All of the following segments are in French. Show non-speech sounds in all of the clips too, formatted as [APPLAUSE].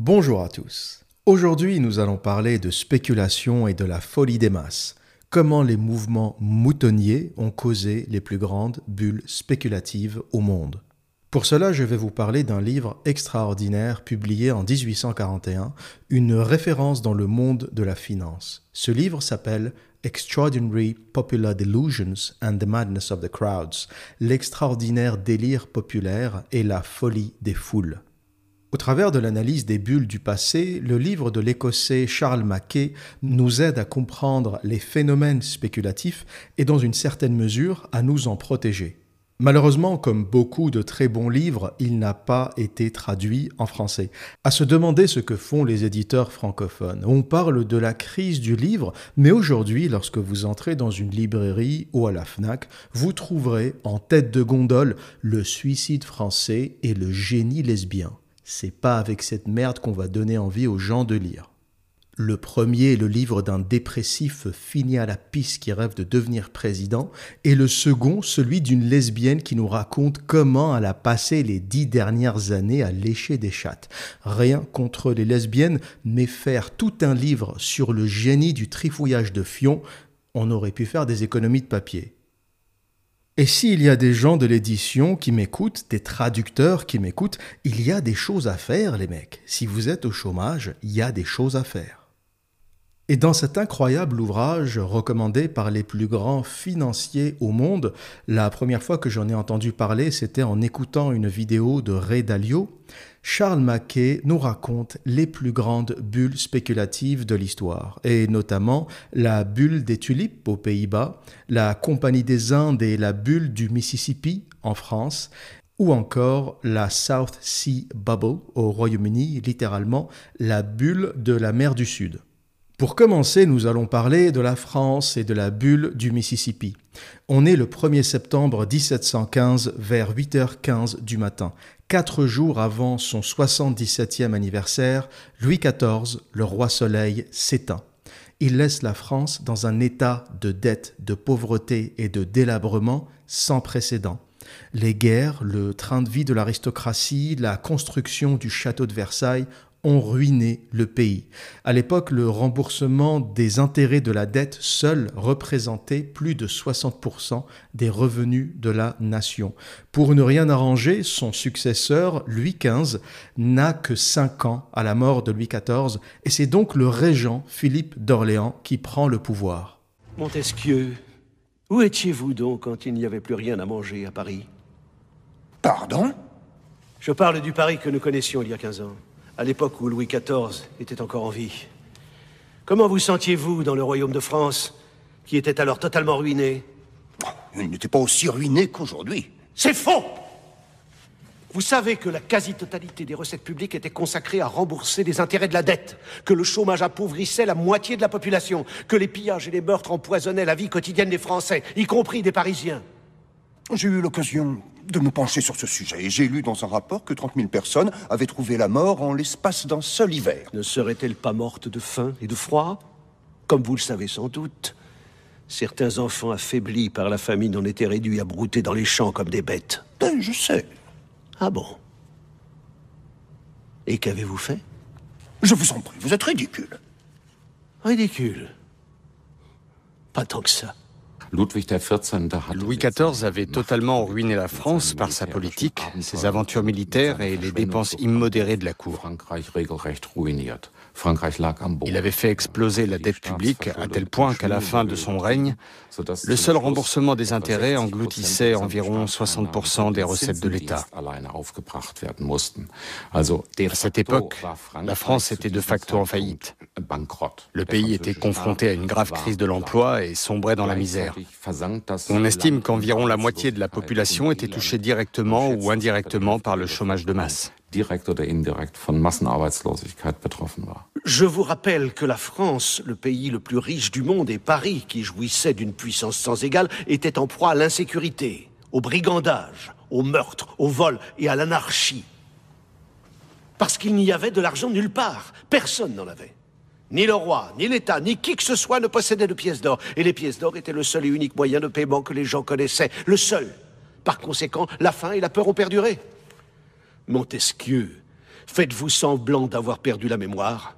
Bonjour à tous. Aujourd'hui, nous allons parler de spéculation et de la folie des masses. Comment les mouvements moutonniers ont causé les plus grandes bulles spéculatives au monde. Pour cela, je vais vous parler d'un livre extraordinaire publié en 1841, une référence dans le monde de la finance. Ce livre s'appelle Extraordinary Popular Delusions and the Madness of the Crowds, l'extraordinaire délire populaire et la folie des foules. Au travers de l'analyse des bulles du passé, le livre de l'Écossais Charles Mackay nous aide à comprendre les phénomènes spéculatifs et dans une certaine mesure à nous en protéger. Malheureusement, comme beaucoup de très bons livres, il n'a pas été traduit en français. À se demander ce que font les éditeurs francophones. On parle de la crise du livre, mais aujourd'hui, lorsque vous entrez dans une librairie ou à la FNAC, vous trouverez en tête de gondole le suicide français et le génie lesbien. C'est pas avec cette merde qu'on va donner envie aux gens de lire. Le premier est le livre d'un dépressif fini à la piste qui rêve de devenir président, et le second, celui d'une lesbienne qui nous raconte comment elle a passé les dix dernières années à lécher des chattes. Rien contre les lesbiennes, mais faire tout un livre sur le génie du trifouillage de fion, on aurait pu faire des économies de papier. Et s'il y a des gens de l'édition qui m'écoutent, des traducteurs qui m'écoutent, il y a des choses à faire, les mecs. Si vous êtes au chômage, il y a des choses à faire. Et dans cet incroyable ouvrage recommandé par les plus grands financiers au monde, la première fois que j'en ai entendu parler, c'était en écoutant une vidéo de Ray Dalio. Charles Mackay nous raconte les plus grandes bulles spéculatives de l'histoire, et notamment la bulle des tulipes aux Pays-Bas, la Compagnie des Indes et la bulle du Mississippi en France, ou encore la South Sea Bubble au Royaume-Uni, littéralement la bulle de la mer du Sud. Pour commencer, nous allons parler de la France et de la bulle du Mississippi. On est le 1er septembre 1715 vers 8h15 du matin. Quatre jours avant son 77e anniversaire, Louis XIV, le roi soleil, s'éteint. Il laisse la France dans un état de dette, de pauvreté et de délabrement sans précédent. Les guerres, le train de vie de l'aristocratie, la construction du château de Versailles ont ruiné le pays. À l'époque, le remboursement des intérêts de la dette seul représentait plus de 60% des revenus de la nation. Pour ne rien arranger, son successeur, Louis XV, n'a que 5 ans à la mort de Louis XIV, et c'est donc le régent Philippe d'Orléans qui prend le pouvoir. Montesquieu, où étiez-vous donc quand il n'y avait plus rien à manger à Paris? Pardon? Je parle du Paris que nous connaissions il y a 15 ans à l'époque où Louis XIV était encore en vie. Comment vous sentiez-vous dans le royaume de France, qui était alors totalement ruiné? Il n'était pas aussi ruiné qu'aujourd'hui. C'est faux Vous savez que la quasi-totalité des recettes publiques était consacrée à rembourser les intérêts de la dette, que le chômage appauvrissait la moitié de la population, que les pillages et les meurtres empoisonnaient la vie quotidienne des Français, y compris des Parisiens. J'ai eu l'occasion de me pencher sur ce sujet et j'ai lu dans un rapport que 30 000 personnes avaient trouvé la mort en l'espace d'un seul hiver. Ne serait-elle pas morte de faim et de froid? Comme vous le savez sans doute, certains enfants affaiblis par la famine en étaient réduits à brouter dans les champs comme des bêtes. Ben, je sais. Ah bon? Et qu'avez-vous fait? Je vous en prie, vous êtes ridicule. Ridicule? Pas tant que ça. Louis XIV avait totalement ruiné la France par sa politique, ses aventures militaires et les dépenses immodérées de la cour. Il avait fait exploser la dette publique à tel point qu'à la fin de son règne, le seul remboursement des intérêts engloutissait environ 60% des recettes de l'État. À cette époque, la France était de facto en faillite. Le pays était confronté à une grave crise de l'emploi et sombrait dans la misère. On estime qu'environ la moitié de la population était touchée directement ou indirectement par le chômage de masse. Je vous rappelle que la France, le pays le plus riche du monde, et Paris, qui jouissait d'une puissance sans égale, était en proie à l'insécurité, au brigandage, au meurtre, au vol et à l'anarchie. Parce qu'il n'y avait de l'argent nulle part. Personne n'en avait. Ni le roi, ni l'État, ni qui que ce soit ne possédait de pièces d'or. Et les pièces d'or étaient le seul et unique moyen de paiement que les gens connaissaient. Le seul. Par conséquent, la faim et la peur ont perduré. Montesquieu, Faites-vous semblant d'avoir perdu la mémoire?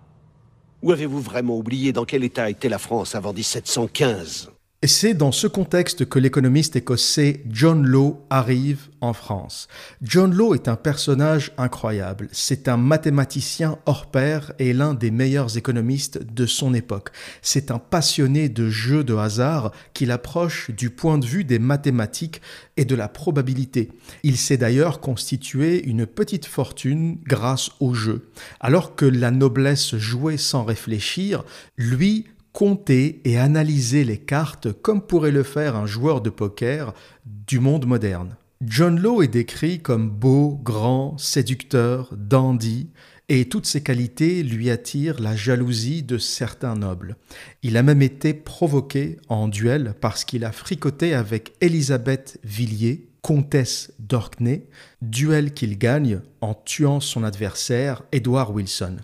Ou avez-vous vraiment oublié dans quel état était la France avant 1715 et c'est dans ce contexte que l'économiste écossais John Law arrive en France. John Law est un personnage incroyable. C'est un mathématicien hors pair et l'un des meilleurs économistes de son époque. C'est un passionné de jeux de hasard qu'il approche du point de vue des mathématiques et de la probabilité. Il s'est d'ailleurs constitué une petite fortune grâce au jeu. Alors que la noblesse jouait sans réfléchir, lui compter et analyser les cartes comme pourrait le faire un joueur de poker du monde moderne. John Law est décrit comme beau, grand, séducteur, dandy, et toutes ces qualités lui attirent la jalousie de certains nobles. Il a même été provoqué en duel parce qu'il a fricoté avec Elisabeth Villiers, comtesse d'Orkney, duel qu'il gagne en tuant son adversaire, Edward Wilson.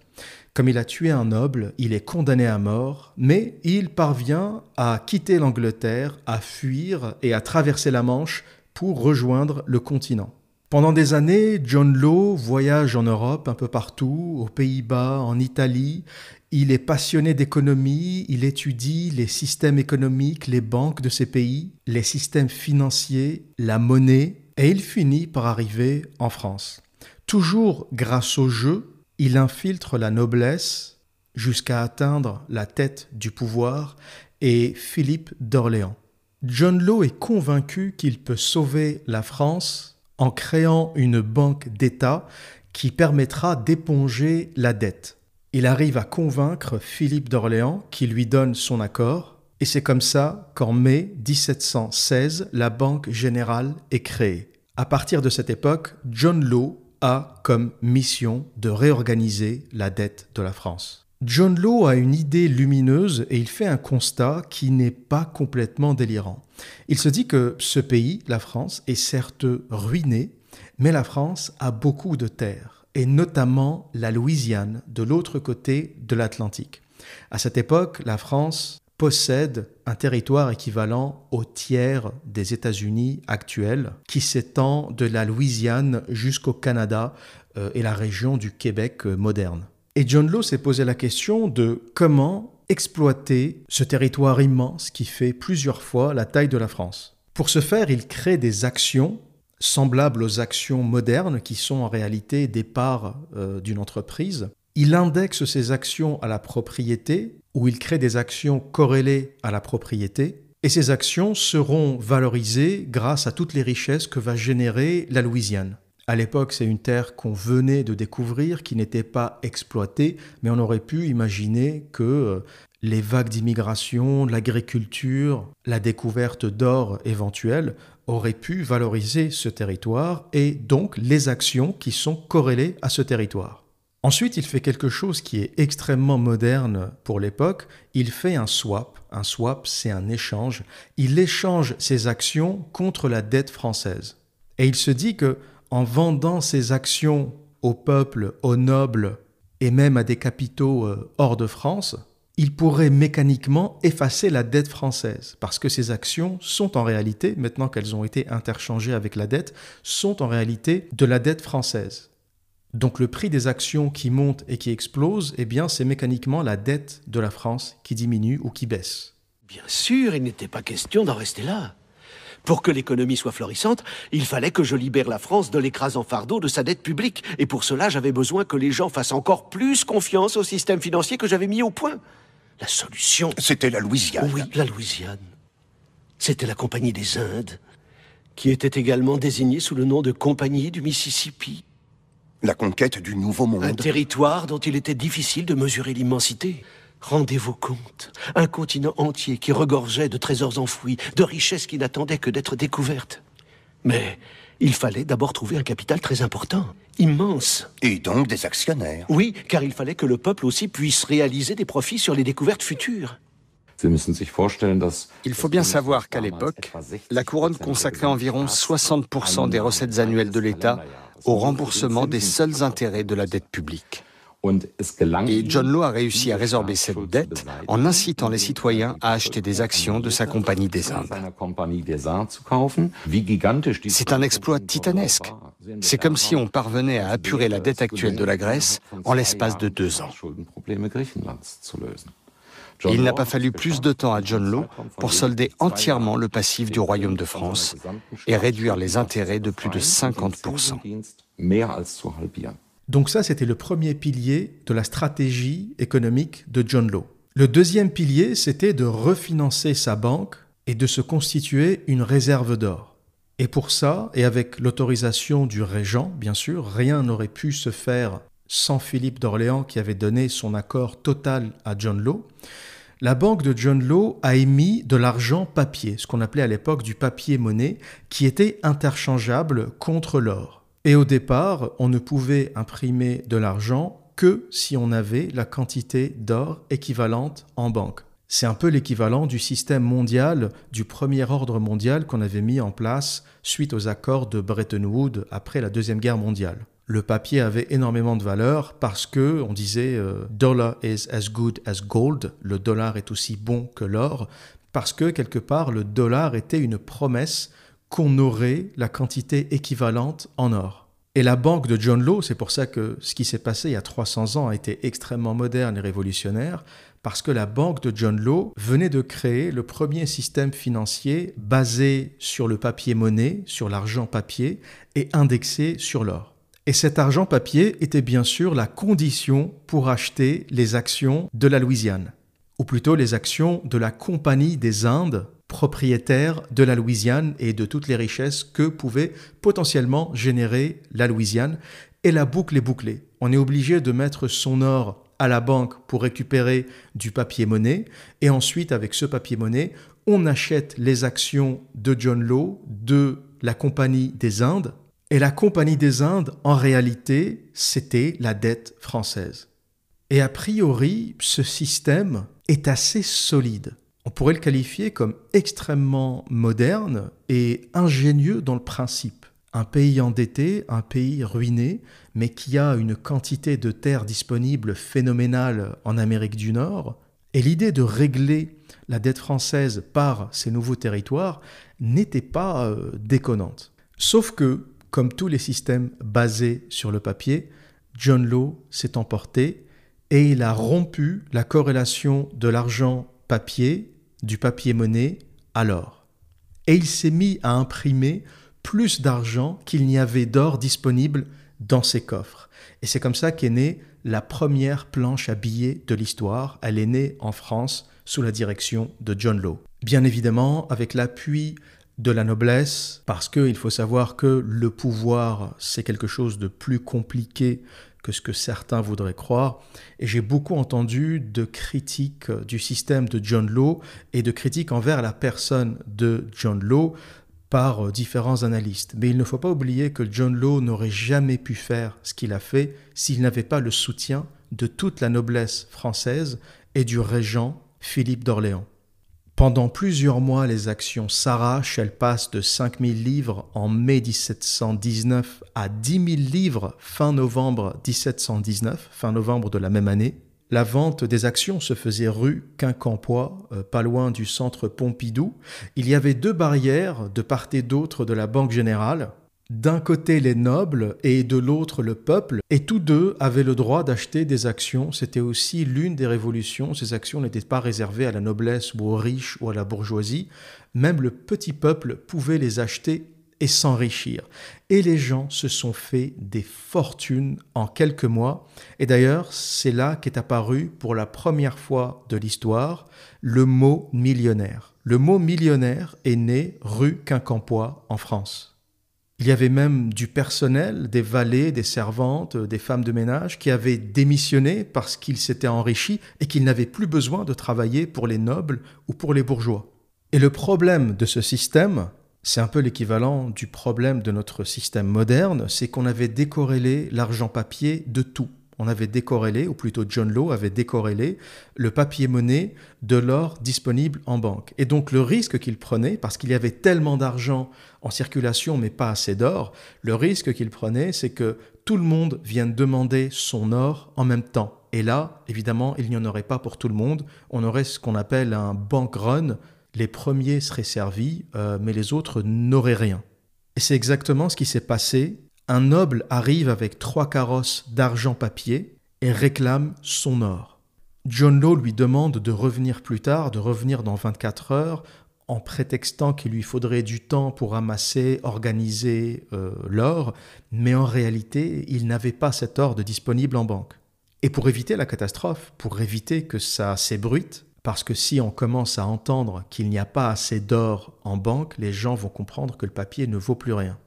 Comme il a tué un noble, il est condamné à mort, mais il parvient à quitter l'Angleterre, à fuir et à traverser la Manche pour rejoindre le continent. Pendant des années, John Law voyage en Europe, un peu partout, aux Pays-Bas, en Italie. Il est passionné d'économie, il étudie les systèmes économiques, les banques de ces pays, les systèmes financiers, la monnaie, et il finit par arriver en France. Toujours grâce au jeu, il infiltre la noblesse jusqu'à atteindre la tête du pouvoir et Philippe d'Orléans. John Law est convaincu qu'il peut sauver la France en créant une banque d'État qui permettra d'éponger la dette. Il arrive à convaincre Philippe d'Orléans qui lui donne son accord et c'est comme ça qu'en mai 1716, la Banque générale est créée. À partir de cette époque, John Law a comme mission de réorganiser la dette de la France. John Law a une idée lumineuse et il fait un constat qui n'est pas complètement délirant. Il se dit que ce pays, la France, est certes ruiné, mais la France a beaucoup de terres, et notamment la Louisiane, de l'autre côté de l'Atlantique. À cette époque, la France possède un territoire équivalent au tiers des États-Unis actuels, qui s'étend de la Louisiane jusqu'au Canada euh, et la région du Québec euh, moderne. Et John Law s'est posé la question de comment exploiter ce territoire immense qui fait plusieurs fois la taille de la France. Pour ce faire, il crée des actions semblables aux actions modernes qui sont en réalité des parts euh, d'une entreprise. Il indexe ces actions à la propriété où il crée des actions corrélées à la propriété, et ces actions seront valorisées grâce à toutes les richesses que va générer la Louisiane. À l'époque, c'est une terre qu'on venait de découvrir, qui n'était pas exploitée, mais on aurait pu imaginer que euh, les vagues d'immigration, l'agriculture, la découverte d'or éventuelle auraient pu valoriser ce territoire et donc les actions qui sont corrélées à ce territoire. Ensuite, il fait quelque chose qui est extrêmement moderne pour l'époque. Il fait un swap. Un swap, c'est un échange. Il échange ses actions contre la dette française. Et il se dit que en vendant ses actions au peuple, aux nobles et même à des capitaux euh, hors de France, il pourrait mécaniquement effacer la dette française, parce que ces actions sont en réalité, maintenant qu'elles ont été interchangées avec la dette, sont en réalité de la dette française. Donc le prix des actions qui monte et qui explose, eh bien c'est mécaniquement la dette de la France qui diminue ou qui baisse. Bien sûr, il n'était pas question d'en rester là. Pour que l'économie soit florissante, il fallait que je libère la France de l'écrasant fardeau de sa dette publique. Et pour cela, j'avais besoin que les gens fassent encore plus confiance au système financier que j'avais mis au point. La solution... C'était la Louisiane. Oui, la Louisiane. C'était la Compagnie des Indes, qui était également désignée sous le nom de Compagnie du Mississippi. La conquête du Nouveau Monde. Un territoire dont il était difficile de mesurer l'immensité. Rendez-vous compte, un continent entier qui regorgeait de trésors enfouis, de richesses qui n'attendaient que d'être découvertes. Mais il fallait d'abord trouver un capital très important, immense. Et donc des actionnaires. Oui, car il fallait que le peuple aussi puisse réaliser des profits sur les découvertes futures. Il faut bien savoir qu'à l'époque, la couronne consacrait environ 60% des recettes annuelles de l'État au remboursement des seuls intérêts de la dette publique. Et John Law a réussi à résorber cette dette en incitant les citoyens à acheter des actions de sa Compagnie des Indes. C'est un exploit titanesque. C'est comme si on parvenait à apurer la dette actuelle de la Grèce en l'espace de deux ans. Il n'a pas fallu plus de temps à John Law pour solder entièrement le passif du Royaume de France et réduire les intérêts de plus de 50%. Donc ça, c'était le premier pilier de la stratégie économique de John Law. Le deuxième pilier, c'était de refinancer sa banque et de se constituer une réserve d'or. Et pour ça, et avec l'autorisation du régent, bien sûr, rien n'aurait pu se faire sans Philippe d'Orléans qui avait donné son accord total à John Law, la banque de John Law a émis de l'argent papier, ce qu'on appelait à l'époque du papier monnaie, qui était interchangeable contre l'or. Et au départ, on ne pouvait imprimer de l'argent que si on avait la quantité d'or équivalente en banque. C'est un peu l'équivalent du système mondial, du premier ordre mondial qu'on avait mis en place suite aux accords de Bretton Woods après la Deuxième Guerre mondiale. Le papier avait énormément de valeur parce que on disait euh, dollar is as good as gold, le dollar est aussi bon que l'or, parce que quelque part le dollar était une promesse qu'on aurait la quantité équivalente en or. Et la banque de John Law, c'est pour ça que ce qui s'est passé il y a 300 ans a été extrêmement moderne et révolutionnaire, parce que la banque de John Law venait de créer le premier système financier basé sur le papier monnaie, sur l'argent papier, et indexé sur l'or. Et cet argent papier était bien sûr la condition pour acheter les actions de la Louisiane, ou plutôt les actions de la Compagnie des Indes propriétaire de la Louisiane et de toutes les richesses que pouvait potentiellement générer la Louisiane. Et la boucle est bouclée. On est obligé de mettre son or à la banque pour récupérer du papier monnaie. Et ensuite, avec ce papier monnaie, on achète les actions de John Law, de la Compagnie des Indes. Et la Compagnie des Indes, en réalité, c'était la dette française. Et a priori, ce système est assez solide on pourrait le qualifier comme extrêmement moderne et ingénieux dans le principe. Un pays endetté, un pays ruiné, mais qui a une quantité de terres disponibles phénoménale en Amérique du Nord, et l'idée de régler la dette française par ces nouveaux territoires n'était pas euh, déconnante. Sauf que, comme tous les systèmes basés sur le papier, John Law s'est emporté et il a rompu la corrélation de l'argent papier du papier-monnaie alors. Et il s'est mis à imprimer plus d'argent qu'il n'y avait d'or disponible dans ses coffres. Et c'est comme ça qu'est née la première planche à billets de l'histoire. Elle est née en France sous la direction de John Law. Bien évidemment, avec l'appui de la noblesse, parce qu'il faut savoir que le pouvoir, c'est quelque chose de plus compliqué que ce que certains voudraient croire. Et j'ai beaucoup entendu de critiques du système de John Law et de critiques envers la personne de John Law par différents analystes. Mais il ne faut pas oublier que John Law n'aurait jamais pu faire ce qu'il a fait s'il n'avait pas le soutien de toute la noblesse française et du régent Philippe d'Orléans. Pendant plusieurs mois, les actions s'arrachent, elles passent de 5000 livres en mai 1719 à 10 000 livres fin novembre 1719, fin novembre de la même année. La vente des actions se faisait rue Quincampoix, euh, pas loin du centre Pompidou. Il y avait deux barrières de part et d'autre de la Banque Générale d'un côté les nobles et de l'autre le peuple, et tous deux avaient le droit d'acheter des actions. C'était aussi l'une des révolutions. Ces actions n'étaient pas réservées à la noblesse ou aux riches ou à la bourgeoisie. Même le petit peuple pouvait les acheter et s'enrichir. Et les gens se sont fait des fortunes en quelques mois. Et d'ailleurs, c'est là qu'est apparu pour la première fois de l'histoire le mot millionnaire. Le mot millionnaire est né rue Quincampoix en France. Il y avait même du personnel, des valets, des servantes, des femmes de ménage qui avaient démissionné parce qu'ils s'étaient enrichis et qu'ils n'avaient plus besoin de travailler pour les nobles ou pour les bourgeois. Et le problème de ce système, c'est un peu l'équivalent du problème de notre système moderne, c'est qu'on avait décorrélé l'argent papier de tout on avait décorrélé, ou plutôt John Law avait décorrélé, le papier-monnaie de l'or disponible en banque. Et donc le risque qu'il prenait, parce qu'il y avait tellement d'argent en circulation mais pas assez d'or, le risque qu'il prenait, c'est que tout le monde vienne demander son or en même temps. Et là, évidemment, il n'y en aurait pas pour tout le monde. On aurait ce qu'on appelle un bank run. Les premiers seraient servis, euh, mais les autres n'auraient rien. Et c'est exactement ce qui s'est passé. Un noble arrive avec trois carrosses d'argent papier et réclame son or. John Law lui demande de revenir plus tard, de revenir dans 24 heures, en prétextant qu'il lui faudrait du temps pour amasser, organiser euh, l'or, mais en réalité, il n'avait pas cet or disponible en banque. Et pour éviter la catastrophe, pour éviter que ça s'ébruite, parce que si on commence à entendre qu'il n'y a pas assez d'or en banque, les gens vont comprendre que le papier ne vaut plus rien.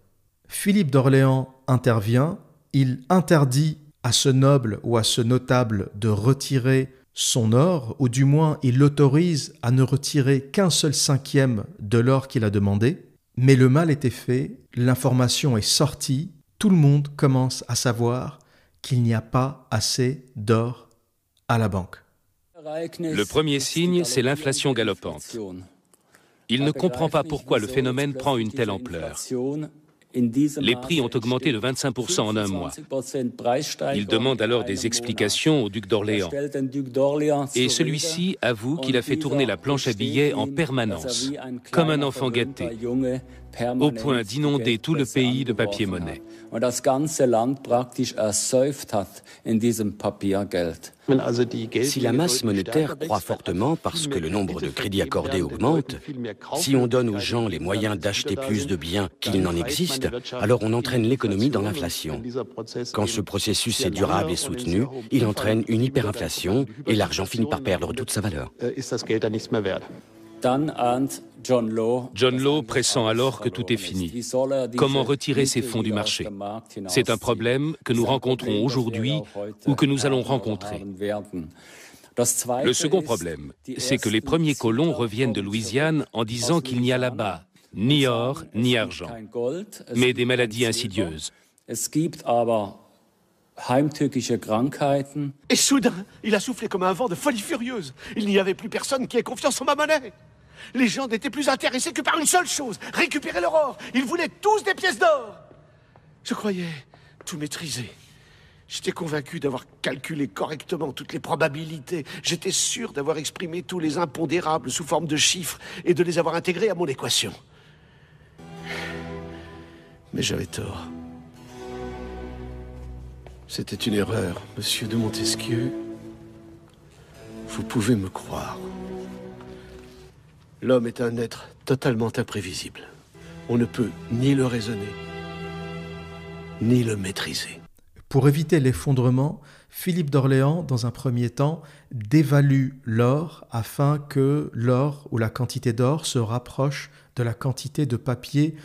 Philippe d'Orléans intervient, il interdit à ce noble ou à ce notable de retirer son or, ou du moins il l'autorise à ne retirer qu'un seul cinquième de l'or qu'il a demandé, mais le mal était fait, l'information est sortie, tout le monde commence à savoir qu'il n'y a pas assez d'or à la banque. Le premier signe, c'est l'inflation galopante. Il ne comprend pas pourquoi le phénomène prend une telle ampleur. Les prix ont augmenté de 25% en un mois. Il demande alors des explications au duc d'Orléans. Et celui-ci avoue qu'il a fait tourner la planche à billets en permanence, comme un enfant gâté, au point d'inonder tout le pays de papier-monnaie. Si la masse monétaire croît fortement parce que le nombre de crédits accordés augmente, si on donne aux gens les moyens d'acheter plus de biens qu'il n'en existe, alors on entraîne l'économie dans l'inflation. Quand ce processus est durable et soutenu, il entraîne une hyperinflation et l'argent finit par perdre toute sa valeur. John Law pressent alors que tout est fini. Comment retirer ces fonds du marché? C'est un problème que nous rencontrons aujourd'hui ou que nous allons rencontrer. Le second problème, c'est que les premiers colons reviennent de Louisiane en disant qu'il n'y a là-bas ni or ni argent, mais des maladies insidieuses. Et soudain, il a soufflé comme un vent de folie furieuse. Il n'y avait plus personne qui ait confiance en ma monnaie. Les gens n'étaient plus intéressés que par une seule chose, récupérer leur or. Ils voulaient tous des pièces d'or. Je croyais tout maîtriser. J'étais convaincu d'avoir calculé correctement toutes les probabilités. J'étais sûr d'avoir exprimé tous les impondérables sous forme de chiffres et de les avoir intégrés à mon équation. Mais j'avais tort. C'était une erreur, monsieur de Montesquieu. Vous pouvez me croire. L'homme est un être totalement imprévisible. On ne peut ni le raisonner, ni le maîtriser. Pour éviter l'effondrement, Philippe d'Orléans, dans un premier temps, dévalue l'or afin que l'or ou la quantité d'or se rapproche de la quantité de papier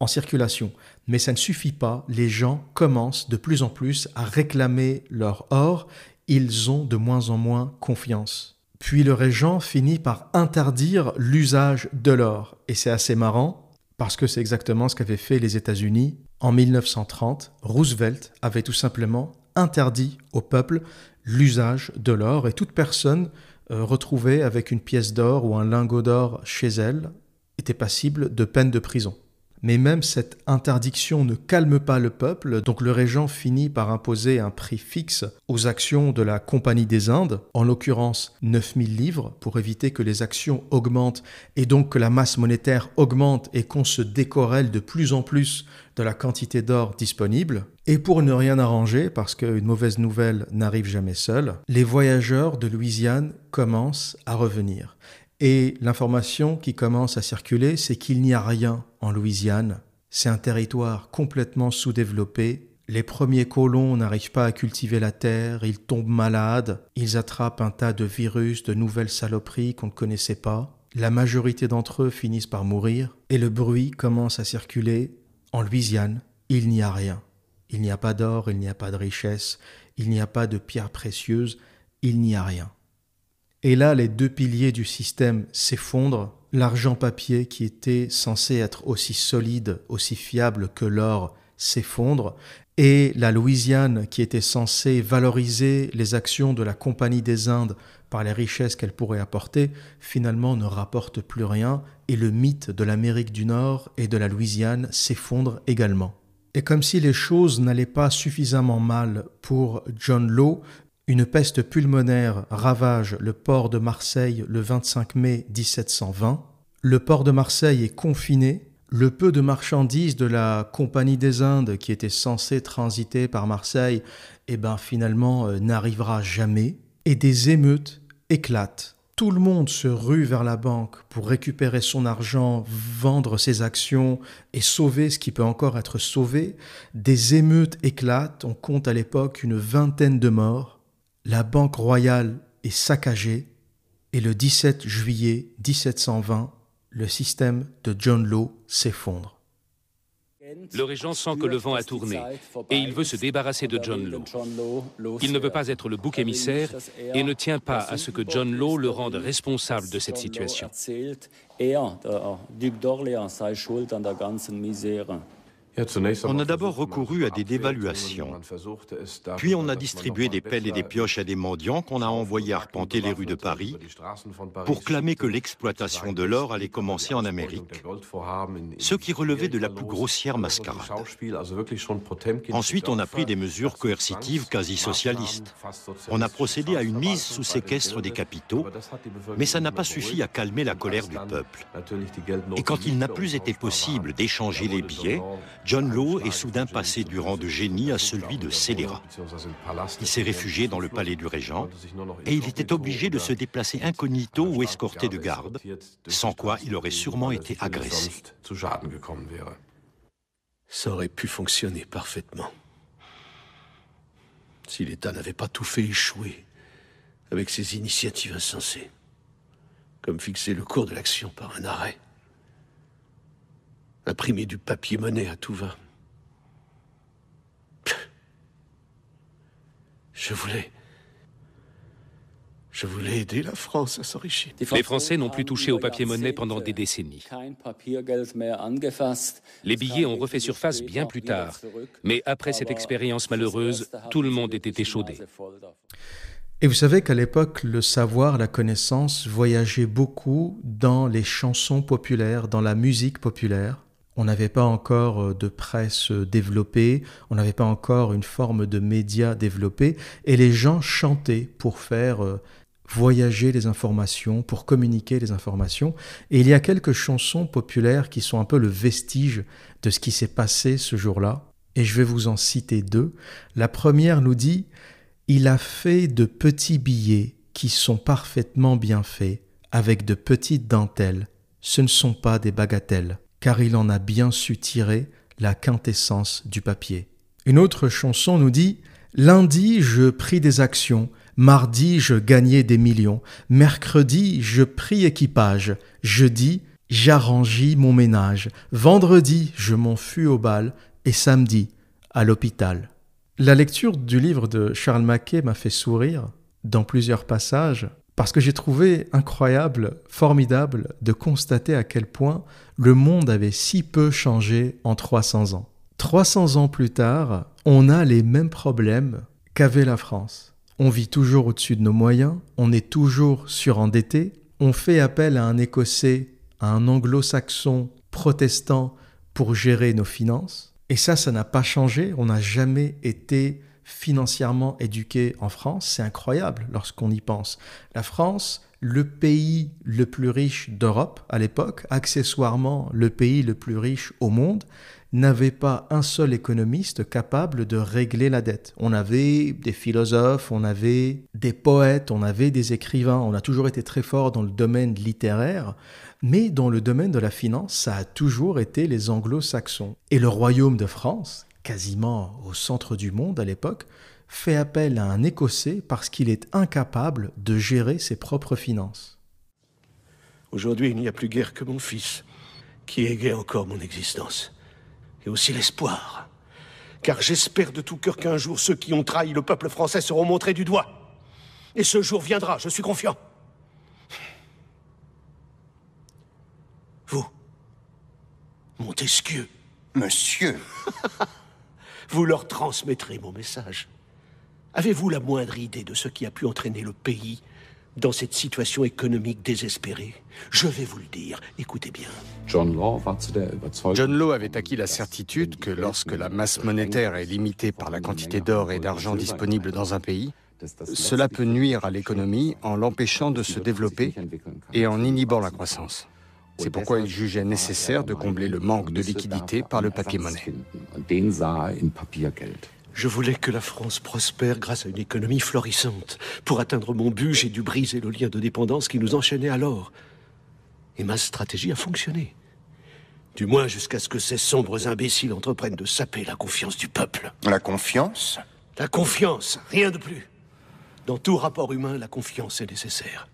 en circulation. Mais ça ne suffit pas, les gens commencent de plus en plus à réclamer leur or, ils ont de moins en moins confiance. Puis le régent finit par interdire l'usage de l'or. Et c'est assez marrant, parce que c'est exactement ce qu'avaient fait les États-Unis. En 1930, Roosevelt avait tout simplement interdit au peuple l'usage de l'or, et toute personne euh, retrouvée avec une pièce d'or ou un lingot d'or chez elle était passible de peine de prison. Mais même cette interdiction ne calme pas le peuple, donc le régent finit par imposer un prix fixe aux actions de la Compagnie des Indes, en l'occurrence 9000 livres, pour éviter que les actions augmentent et donc que la masse monétaire augmente et qu'on se décorelle de plus en plus de la quantité d'or disponible. Et pour ne rien arranger, parce qu'une mauvaise nouvelle n'arrive jamais seule, les voyageurs de Louisiane commencent à revenir. Et l'information qui commence à circuler, c'est qu'il n'y a rien en Louisiane. C'est un territoire complètement sous-développé. Les premiers colons n'arrivent pas à cultiver la terre, ils tombent malades, ils attrapent un tas de virus, de nouvelles saloperies qu'on ne connaissait pas. La majorité d'entre eux finissent par mourir, et le bruit commence à circuler. En Louisiane, il n'y a rien. Il n'y a pas d'or, il n'y a pas de richesse, il n'y a pas de pierres précieuses, il n'y a rien. Et là, les deux piliers du système s'effondrent. L'argent papier, qui était censé être aussi solide, aussi fiable que l'or, s'effondre. Et la Louisiane, qui était censée valoriser les actions de la Compagnie des Indes par les richesses qu'elle pourrait apporter, finalement ne rapporte plus rien. Et le mythe de l'Amérique du Nord et de la Louisiane s'effondre également. Et comme si les choses n'allaient pas suffisamment mal pour John Law, une peste pulmonaire ravage le port de Marseille le 25 mai 1720. Le port de Marseille est confiné. Le peu de marchandises de la Compagnie des Indes qui était censée transiter par Marseille, eh ben finalement euh, n'arrivera jamais. Et des émeutes éclatent. Tout le monde se rue vers la banque pour récupérer son argent, vendre ses actions et sauver ce qui peut encore être sauvé. Des émeutes éclatent, on compte à l'époque une vingtaine de morts la Banque royale est saccagée et le 17 juillet 1720, le système de John Law s'effondre. Le régent sent que le vent a tourné et il veut se débarrasser de John Law. Il ne veut pas être le bouc émissaire et ne tient pas à ce que John Law le rende responsable de cette situation. On a d'abord recouru à des dévaluations. Puis on a distribué des pelles et des pioches à des mendiants qu'on a envoyés arpenter les rues de Paris pour clamer que l'exploitation de l'or allait commencer en Amérique, ce qui relevait de la plus grossière mascarade. Ensuite, on a pris des mesures coercitives quasi socialistes. On a procédé à une mise sous séquestre des capitaux, mais ça n'a pas suffi à calmer la colère du peuple. Et quand il n'a plus été possible d'échanger les billets, John Law est soudain passé du rang de génie à celui de scélérat. Il s'est réfugié dans le palais du régent et il était obligé de se déplacer incognito ou escorté de garde, sans quoi il aurait sûrement été agressé. Ça aurait pu fonctionner parfaitement. Si l'État n'avait pas tout fait échouer avec ses initiatives insensées, comme fixer le cours de l'action par un arrêt imprimer du papier-monnaie à tout va. Je voulais... Je voulais aider la France à s'enrichir. Les Français n'ont plus touché au papier-monnaie pendant des décennies. Les billets ont refait surface bien plus tard. Mais après cette expérience malheureuse, tout le monde était échaudé. Et vous savez qu'à l'époque, le savoir, la connaissance voyageait beaucoup dans les chansons populaires, dans la musique populaire. On n'avait pas encore euh, de presse euh, développée, on n'avait pas encore une forme de média développée, et les gens chantaient pour faire euh, voyager les informations, pour communiquer les informations. Et il y a quelques chansons populaires qui sont un peu le vestige de ce qui s'est passé ce jour-là, et je vais vous en citer deux. La première nous dit Il a fait de petits billets qui sont parfaitement bien faits, avec de petites dentelles. Ce ne sont pas des bagatelles car il en a bien su tirer la quintessence du papier. Une autre chanson nous dit Lundi, je pris des actions, mardi, je gagnais des millions, mercredi, je pris équipage, jeudi, j'arrangis mon ménage, vendredi, je m'en fus au bal, et samedi, à l'hôpital. La lecture du livre de Charles Mackay m'a fait sourire dans plusieurs passages parce que j'ai trouvé incroyable, formidable de constater à quel point le monde avait si peu changé en 300 ans. 300 ans plus tard, on a les mêmes problèmes qu'avait la France. On vit toujours au-dessus de nos moyens, on est toujours surendetté, on fait appel à un Écossais, à un anglo-saxon protestant pour gérer nos finances. Et ça, ça n'a pas changé, on n'a jamais été financièrement éduqués en France. C'est incroyable lorsqu'on y pense. La France, le pays le plus riche d'Europe à l'époque, accessoirement le pays le plus riche au monde, n'avait pas un seul économiste capable de régler la dette. On avait des philosophes, on avait des poètes, on avait des écrivains, on a toujours été très fort dans le domaine littéraire, mais dans le domaine de la finance, ça a toujours été les anglo-saxons. Et le royaume de France, quasiment au centre du monde à l'époque, fait appel à un Écossais parce qu'il est incapable de gérer ses propres finances. Aujourd'hui, il n'y a plus guère que mon fils qui égaye encore mon existence. Et aussi l'espoir. Car j'espère de tout cœur qu'un jour ceux qui ont trahi le peuple français seront montrés du doigt. Et ce jour viendra, je suis confiant. Vous, Montesquieu. Monsieur [LAUGHS] vous leur transmettrez mon message. Avez-vous la moindre idée de ce qui a pu entraîner le pays Dans cette situation économique désespérée, je vais vous le dire, écoutez bien. John Law avait acquis la certitude que lorsque la masse monétaire est limitée par la quantité d'or et d'argent disponible dans un pays, cela peut nuire à l'économie en l'empêchant de se développer et en inhibant la croissance. C'est pourquoi il jugeait nécessaire de combler le manque de liquidité par le papier-monnaie. Je voulais que la France prospère grâce à une économie florissante. Pour atteindre mon but, j'ai dû briser le lien de dépendance qui nous enchaînait alors. Et ma stratégie a fonctionné. Du moins jusqu'à ce que ces sombres imbéciles entreprennent de saper la confiance du peuple. La confiance? La confiance, rien de plus. Dans tout rapport humain, la confiance est nécessaire.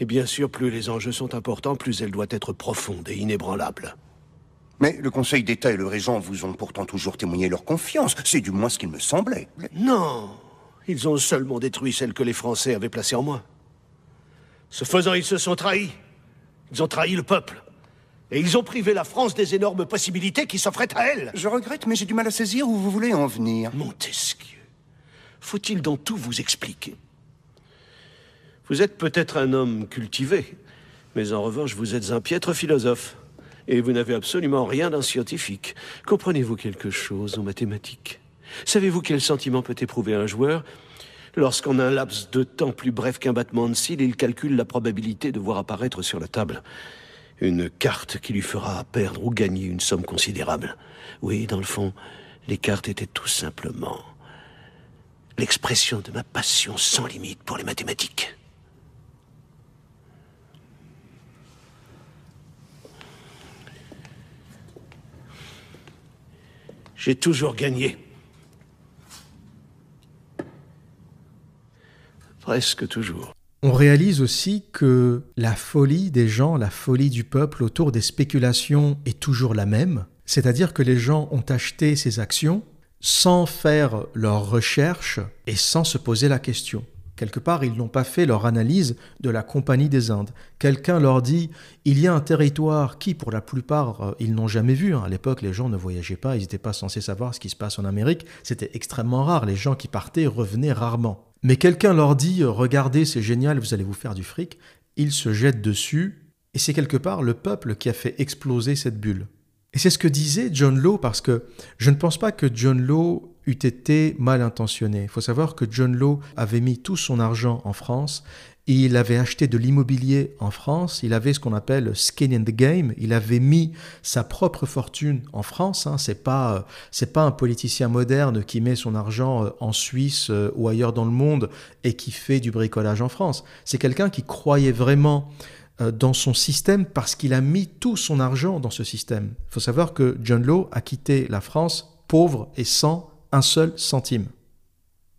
Et bien sûr, plus les enjeux sont importants, plus elle doit être profonde et inébranlable. Mais le Conseil d'État et le Régent vous ont pourtant toujours témoigné leur confiance. C'est du moins ce qu'il me semblait. Non Ils ont seulement détruit celle que les Français avaient placée en moi. Ce faisant, ils se sont trahis. Ils ont trahi le peuple. Et ils ont privé la France des énormes possibilités qui s'offraient à elle. Je regrette, mais j'ai du mal à saisir où vous voulez en venir. Montesquieu. Faut-il dans tout vous expliquer Vous êtes peut-être un homme cultivé, mais en revanche, vous êtes un piètre philosophe. Et vous n'avez absolument rien d'un scientifique. Comprenez-vous quelque chose en mathématiques? Savez-vous quel sentiment peut éprouver un joueur? Lorsqu'en un laps de temps plus bref qu'un battement de cils, il calcule la probabilité de voir apparaître sur la table une carte qui lui fera perdre ou gagner une somme considérable Oui, dans le fond, les cartes étaient tout simplement l'expression de ma passion sans limite pour les mathématiques. J'ai toujours gagné. Presque toujours. On réalise aussi que la folie des gens, la folie du peuple autour des spéculations est toujours la même, c'est-à-dire que les gens ont acheté ces actions sans faire leurs recherches et sans se poser la question. Quelque part, ils n'ont pas fait leur analyse de la Compagnie des Indes. Quelqu'un leur dit, il y a un territoire qui, pour la plupart, euh, ils n'ont jamais vu. À l'époque, les gens ne voyageaient pas, ils n'étaient pas censés savoir ce qui se passe en Amérique. C'était extrêmement rare. Les gens qui partaient revenaient rarement. Mais quelqu'un leur dit, regardez, c'est génial, vous allez vous faire du fric. Ils se jettent dessus. Et c'est quelque part le peuple qui a fait exploser cette bulle. Et c'est ce que disait John Law, parce que je ne pense pas que John Law eût été mal intentionné. Il faut savoir que John Law avait mis tout son argent en France, il avait acheté de l'immobilier en France, il avait ce qu'on appelle skin in the game, il avait mis sa propre fortune en France, hein. c'est pas c'est pas un politicien moderne qui met son argent euh, en Suisse euh, ou ailleurs dans le monde et qui fait du bricolage en France. C'est quelqu'un qui croyait vraiment euh, dans son système parce qu'il a mis tout son argent dans ce système. Il faut savoir que John Law a quitté la France pauvre et sans un seul centime.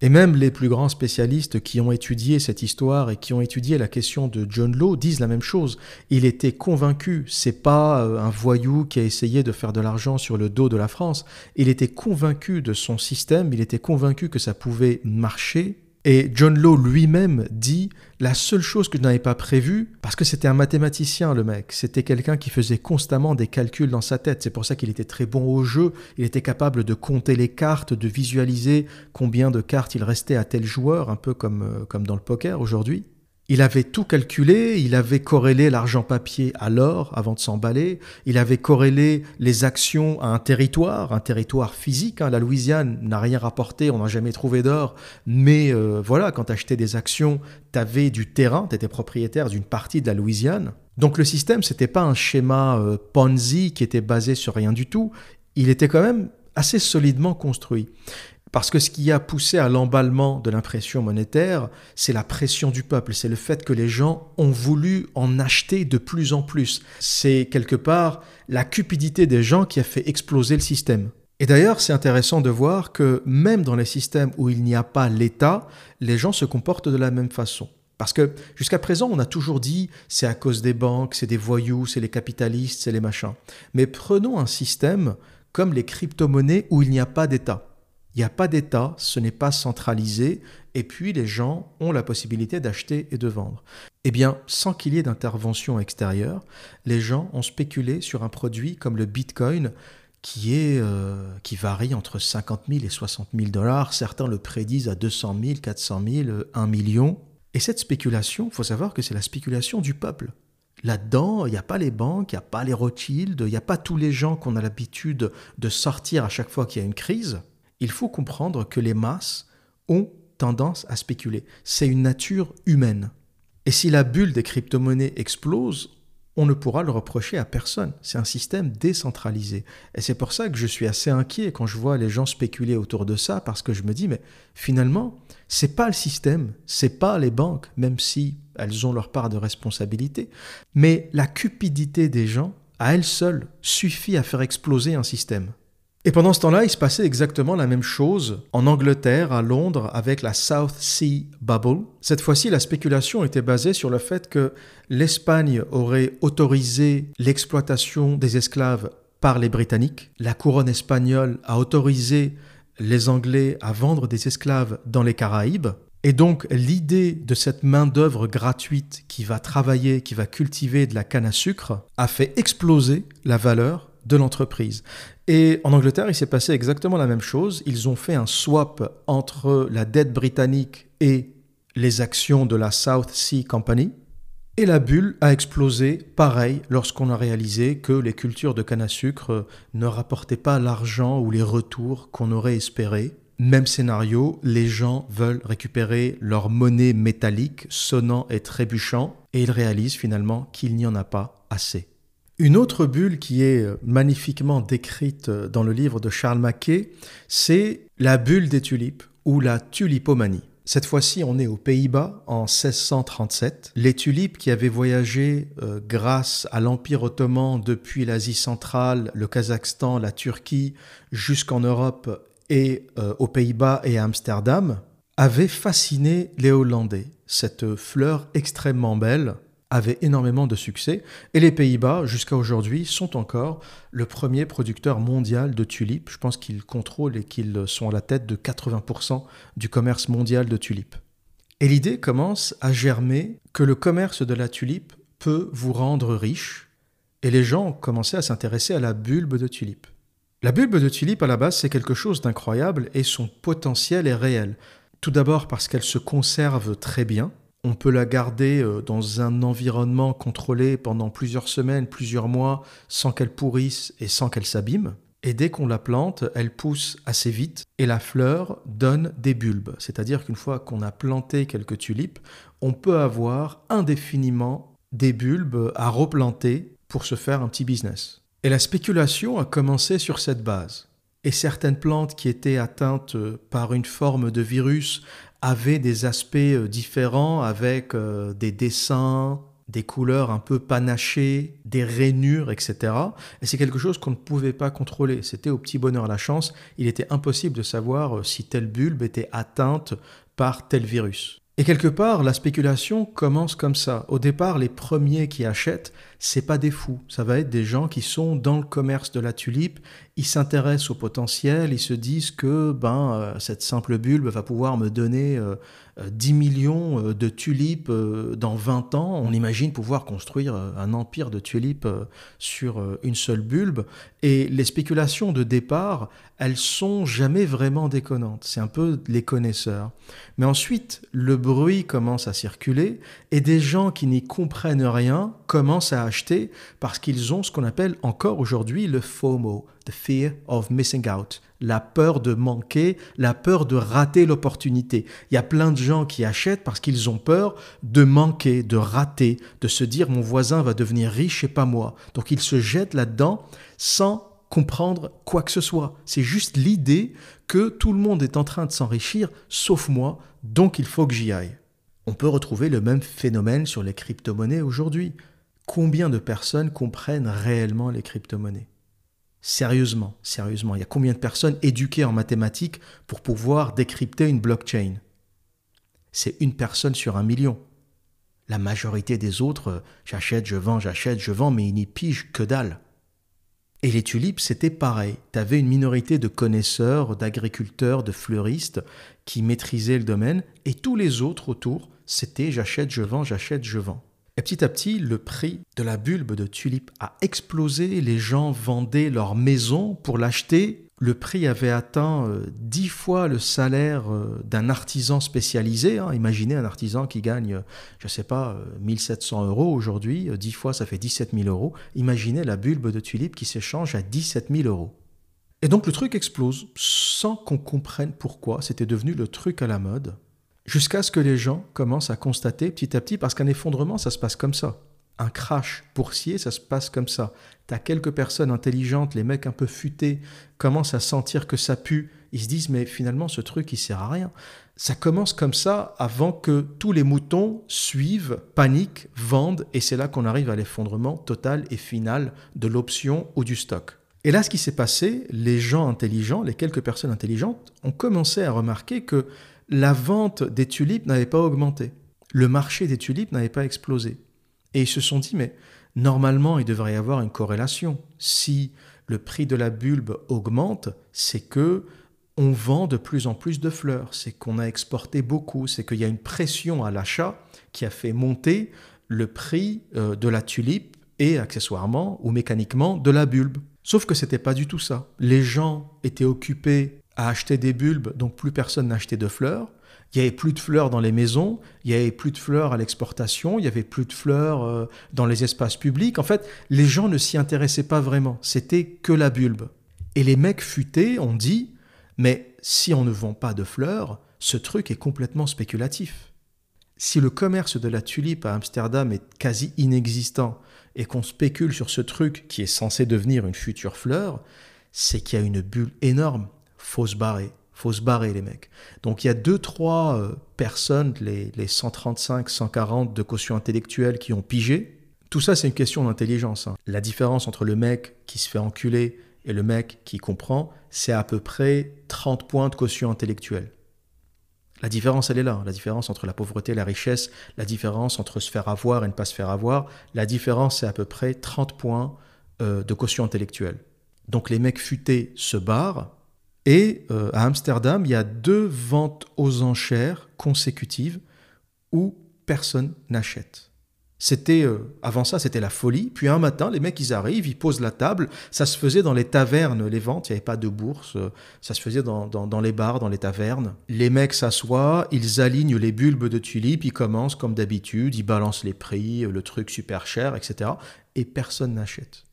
Et même les plus grands spécialistes qui ont étudié cette histoire et qui ont étudié la question de John Law disent la même chose. Il était convaincu, c'est pas euh, un voyou qui a essayé de faire de l'argent sur le dos de la France. Il était convaincu de son système, il était convaincu que ça pouvait marcher et John Law lui-même dit la seule chose que je n'avais pas prévue, parce que c'était un mathématicien le mec, c'était quelqu'un qui faisait constamment des calculs dans sa tête, c'est pour ça qu'il était très bon au jeu, il était capable de compter les cartes, de visualiser combien de cartes il restait à tel joueur, un peu comme, euh, comme dans le poker aujourd'hui. Il avait tout calculé, il avait corrélé l'argent papier à l'or avant de s'emballer, il avait corrélé les actions à un territoire, un territoire physique. Hein. La Louisiane n'a rien rapporté, on n'a jamais trouvé d'or, mais euh, voilà, quand tu achetais des actions, tu avais du terrain, tu étais propriétaire d'une partie de la Louisiane. Donc le système, c'était pas un schéma euh, Ponzi qui était basé sur rien du tout, il était quand même assez solidement construit. Parce que ce qui a poussé à l'emballement de l'impression monétaire, c'est la pression du peuple, c'est le fait que les gens ont voulu en acheter de plus en plus. C'est quelque part la cupidité des gens qui a fait exploser le système. Et d'ailleurs, c'est intéressant de voir que même dans les systèmes où il n'y a pas l'État, les gens se comportent de la même façon. Parce que jusqu'à présent, on a toujours dit c'est à cause des banques, c'est des voyous, c'est les capitalistes, c'est les machins. Mais prenons un système comme les crypto-monnaies où il n'y a pas d'État. Il n'y a pas d'État, ce n'est pas centralisé, et puis les gens ont la possibilité d'acheter et de vendre. Eh bien, sans qu'il y ait d'intervention extérieure, les gens ont spéculé sur un produit comme le Bitcoin, qui, euh, varie entre 50 000 et 60 000 dollars. Certains le prédisent à 200 000, 400 000, 1 million. Et cette spéculation, il faut savoir que c'est la spéculation du peuple. Là-dedans, il n'y a pas les banques, il n'y a pas les Rothschild, il n'y a pas tous les gens qu'on a l'habitude de sortir à chaque fois qu'il y a une crise. Il faut comprendre que les masses ont tendance à spéculer. C'est une nature humaine. Et si la bulle des crypto-monnaies explose, on ne pourra le reprocher à personne. C'est un système décentralisé. Et c'est pour ça que je suis assez inquiet quand je vois les gens spéculer autour de ça, parce que je me dis, mais finalement, c'est pas le système, c'est pas les banques, même si elles ont leur part de responsabilité, mais la cupidité des gens, à elle seule, suffit à faire exploser un système. Et pendant ce temps-là, il se passait exactement la même chose en Angleterre, à Londres, avec la South Sea Bubble. Cette fois-ci, la spéculation était basée sur le fait que l'Espagne aurait autorisé l'exploitation des esclaves par les Britanniques. La couronne espagnole a autorisé les Anglais à vendre des esclaves dans les Caraïbes. Et donc l'idée de cette main-d'œuvre gratuite qui va travailler, qui va cultiver de la canne à sucre, a fait exploser la valeur de l'entreprise. Et en Angleterre, il s'est passé exactement la même chose. Ils ont fait un swap entre la dette britannique et les actions de la South Sea Company. Et la bulle a explosé, pareil, lorsqu'on a réalisé que les cultures de canne à sucre ne rapportaient pas l'argent ou les retours qu'on aurait espéré. Même scénario, les gens veulent récupérer leur monnaie métallique sonnant et trébuchant, et ils réalisent finalement qu'il n'y en a pas assez. Une autre bulle qui est magnifiquement décrite dans le livre de Charles Mackay, c'est la bulle des tulipes ou la tulipomanie. Cette fois-ci, on est aux Pays-Bas en 1637. Les tulipes qui avaient voyagé euh, grâce à l'Empire ottoman depuis l'Asie centrale, le Kazakhstan, la Turquie, jusqu'en Europe et euh, aux Pays-Bas et à Amsterdam, avaient fasciné les Hollandais. Cette fleur extrêmement belle, avait énormément de succès et les Pays-Bas, jusqu'à aujourd'hui, sont encore le premier producteur mondial de tulipes. Je pense qu'ils contrôlent et qu'ils sont à la tête de 80% du commerce mondial de tulipes. Et l'idée commence à germer que le commerce de la tulipe peut vous rendre riche et les gens ont commencé à s'intéresser à la bulbe de tulipe. La bulbe de tulipe, à la base, c'est quelque chose d'incroyable et son potentiel est réel. Tout d'abord parce qu'elle se conserve très bien, on peut la garder euh, dans un environnement contrôlé pendant plusieurs semaines, plusieurs mois, sans qu'elle pourrisse et sans qu'elle s'abîme. Et dès qu'on la plante, elle pousse assez vite et la fleur donne des bulbes. C'est-à-dire qu'une fois qu'on a planté quelques tulipes, on peut avoir indéfiniment des bulbes à replanter pour se faire un petit business. Et la spéculation a commencé sur cette base. Et certaines plantes qui étaient atteintes par une forme de virus avait des aspects euh, différents avec euh, des dessins, des couleurs un peu panachées, des rainures, etc. Et c'est quelque chose qu'on ne pouvait pas contrôler. C'était au petit bonheur la chance. Il était impossible de savoir euh, si telle bulbe était atteinte par tel virus. Et quelque part, la spéculation commence comme ça. Au départ, les premiers qui achètent, c'est pas des fous. Ça va être des gens qui sont dans le commerce de la tulipe. Ils s'intéressent au potentiel. Ils se disent que ben euh, cette simple bulbe va pouvoir me donner 10 euh, millions euh, de tulipes dans 20 ans. On imagine pouvoir construire un empire de tulipes sur une seule bulbe. Et les spéculations de départ, elles sont jamais vraiment déconnantes. C'est un peu les connaisseurs. Mais ensuite, le bruit commence à circuler et des gens qui n'y comprennent rien commencent à acheter parce qu'ils ont ce qu'on appelle encore aujourd'hui le FOMO, the fear of missing out, la peur de manquer, la peur de rater l'opportunité. Il y a plein de gens qui achètent parce qu'ils ont peur de manquer, de rater, de se dire mon voisin va devenir riche et pas moi. Donc ils se jettent là-dedans sans comprendre quoi que ce soit. C'est juste l'idée que tout le monde est en train de s'enrichir, sauf moi, donc il faut que j'y aille. On peut retrouver le même phénomène sur les crypto-monnaies aujourd'hui. Combien de personnes comprennent réellement les crypto-monnaies? Sérieusement, sérieusement, il y a combien de personnes éduquées en mathématiques pour pouvoir décrypter une blockchain? C'est une personne sur un million. La majorité des autres, j'achète, je vends, j'achète, je vends, mais ils n'y pigent que dalle. Et les tulipes, c'était pareil. Tu avais une minorité de connaisseurs, d'agriculteurs, de fleuristes qui maîtrisaient le domaine, et tous les autres autour, c'était j'achète, je vends, j'achète, je vends. Et petit à petit, le prix de la bulbe de tulipe a explosé, les gens vendaient leur maison pour l'acheter le prix avait atteint euh, dix fois le salaire euh, d'un artisan spécialisé. Hein. Imaginez un artisan qui gagne, je ne sais pas, 1700 euros aujourd'hui, dix fois ça fait 17 000 euros. Imaginez la bulbe de tulipe qui s'échange à 17 000 euros. Et donc le truc explose sans qu'on comprenne pourquoi. C'était devenu le truc à la mode. Jusqu'à ce que les gens commencent à constater petit à petit, parce qu'un effondrement, ça se passe comme ça un crash boursier, ça se passe comme ça. Tu as quelques personnes intelligentes, les mecs un peu futés, commencent à sentir que ça pue. Ils se disent, mais finalement, ce truc, il sert à rien. Ça commence comme ça avant que tous les moutons suivent, paniquent, vendent, et c'est là qu'on arrive à l'effondrement total et final de l'option ou du stock. Et là, ce qui s'est passé, les gens intelligents, les quelques personnes intelligentes, ont commencé à remarquer que la vente des tulipes n'avait pas augmenté. Le marché des tulipes n'avait pas explosé. Et ils se sont dit, mais normalement, il devrait y avoir une corrélation. Si le prix de la bulbe augmente, c'est que on vend de plus en plus de fleurs, c'est qu'on a exporté beaucoup, c'est qu'il y a une pression à l'achat qui a fait monter le prix euh, de la tulipe et accessoirement ou mécaniquement de la bulbe. Sauf que c'était pas du tout ça. Les gens étaient occupés à acheter des bulbes, donc plus personne n'achetait de fleurs. Il n'y avait plus de fleurs dans les maisons, il n'y avait plus de fleurs à l'exportation, il n'y avait plus de fleurs euh, dans les espaces publics. En fait, les gens ne s'y intéressaient pas vraiment. C'était que la bulbe. Et les mecs futés ont dit, mais si on ne vend pas de fleurs, ce truc est complètement spéculatif. Si le commerce de la tulipe à Amsterdam est quasi inexistant et qu'on spécule sur ce truc qui est censé devenir une future fleur, c'est qu'il y a une bulle énorme. Faut se barrer faut se barrer les mecs. Donc il y a deux, trois euh, personnes, les, les 135, 140 de caution intellectuelle qui ont pigé. Tout ça, c'est une question d'intelligence. Hein. La différence entre le mec qui se fait enculer et le mec qui comprend, c'est à peu près 30 points de caution intellectuelle. La différence, elle est là. La différence entre la pauvreté et la richesse, la différence entre se faire avoir et ne pas se faire avoir, la différence, c'est à peu près 30 points euh, de caution intellectuelle. Donc les mecs futés se barrent, et euh, à Amsterdam, il y a deux ventes aux enchères consécutives où personne n'achète. C'était euh, avant ça, c'était la folie. Puis un matin, les mecs ils arrivent, ils posent la table. Ça se faisait dans les tavernes, les ventes. Il n'y avait pas de bourse. Ça se faisait dans, dans, les bars, dans les tavernes. Les mecs s'assoient, ils alignent les bulbes de tulipes, ils commencent comme d'habitude, ils balancent les prix, le truc super cher, etc. Et personne n'achète.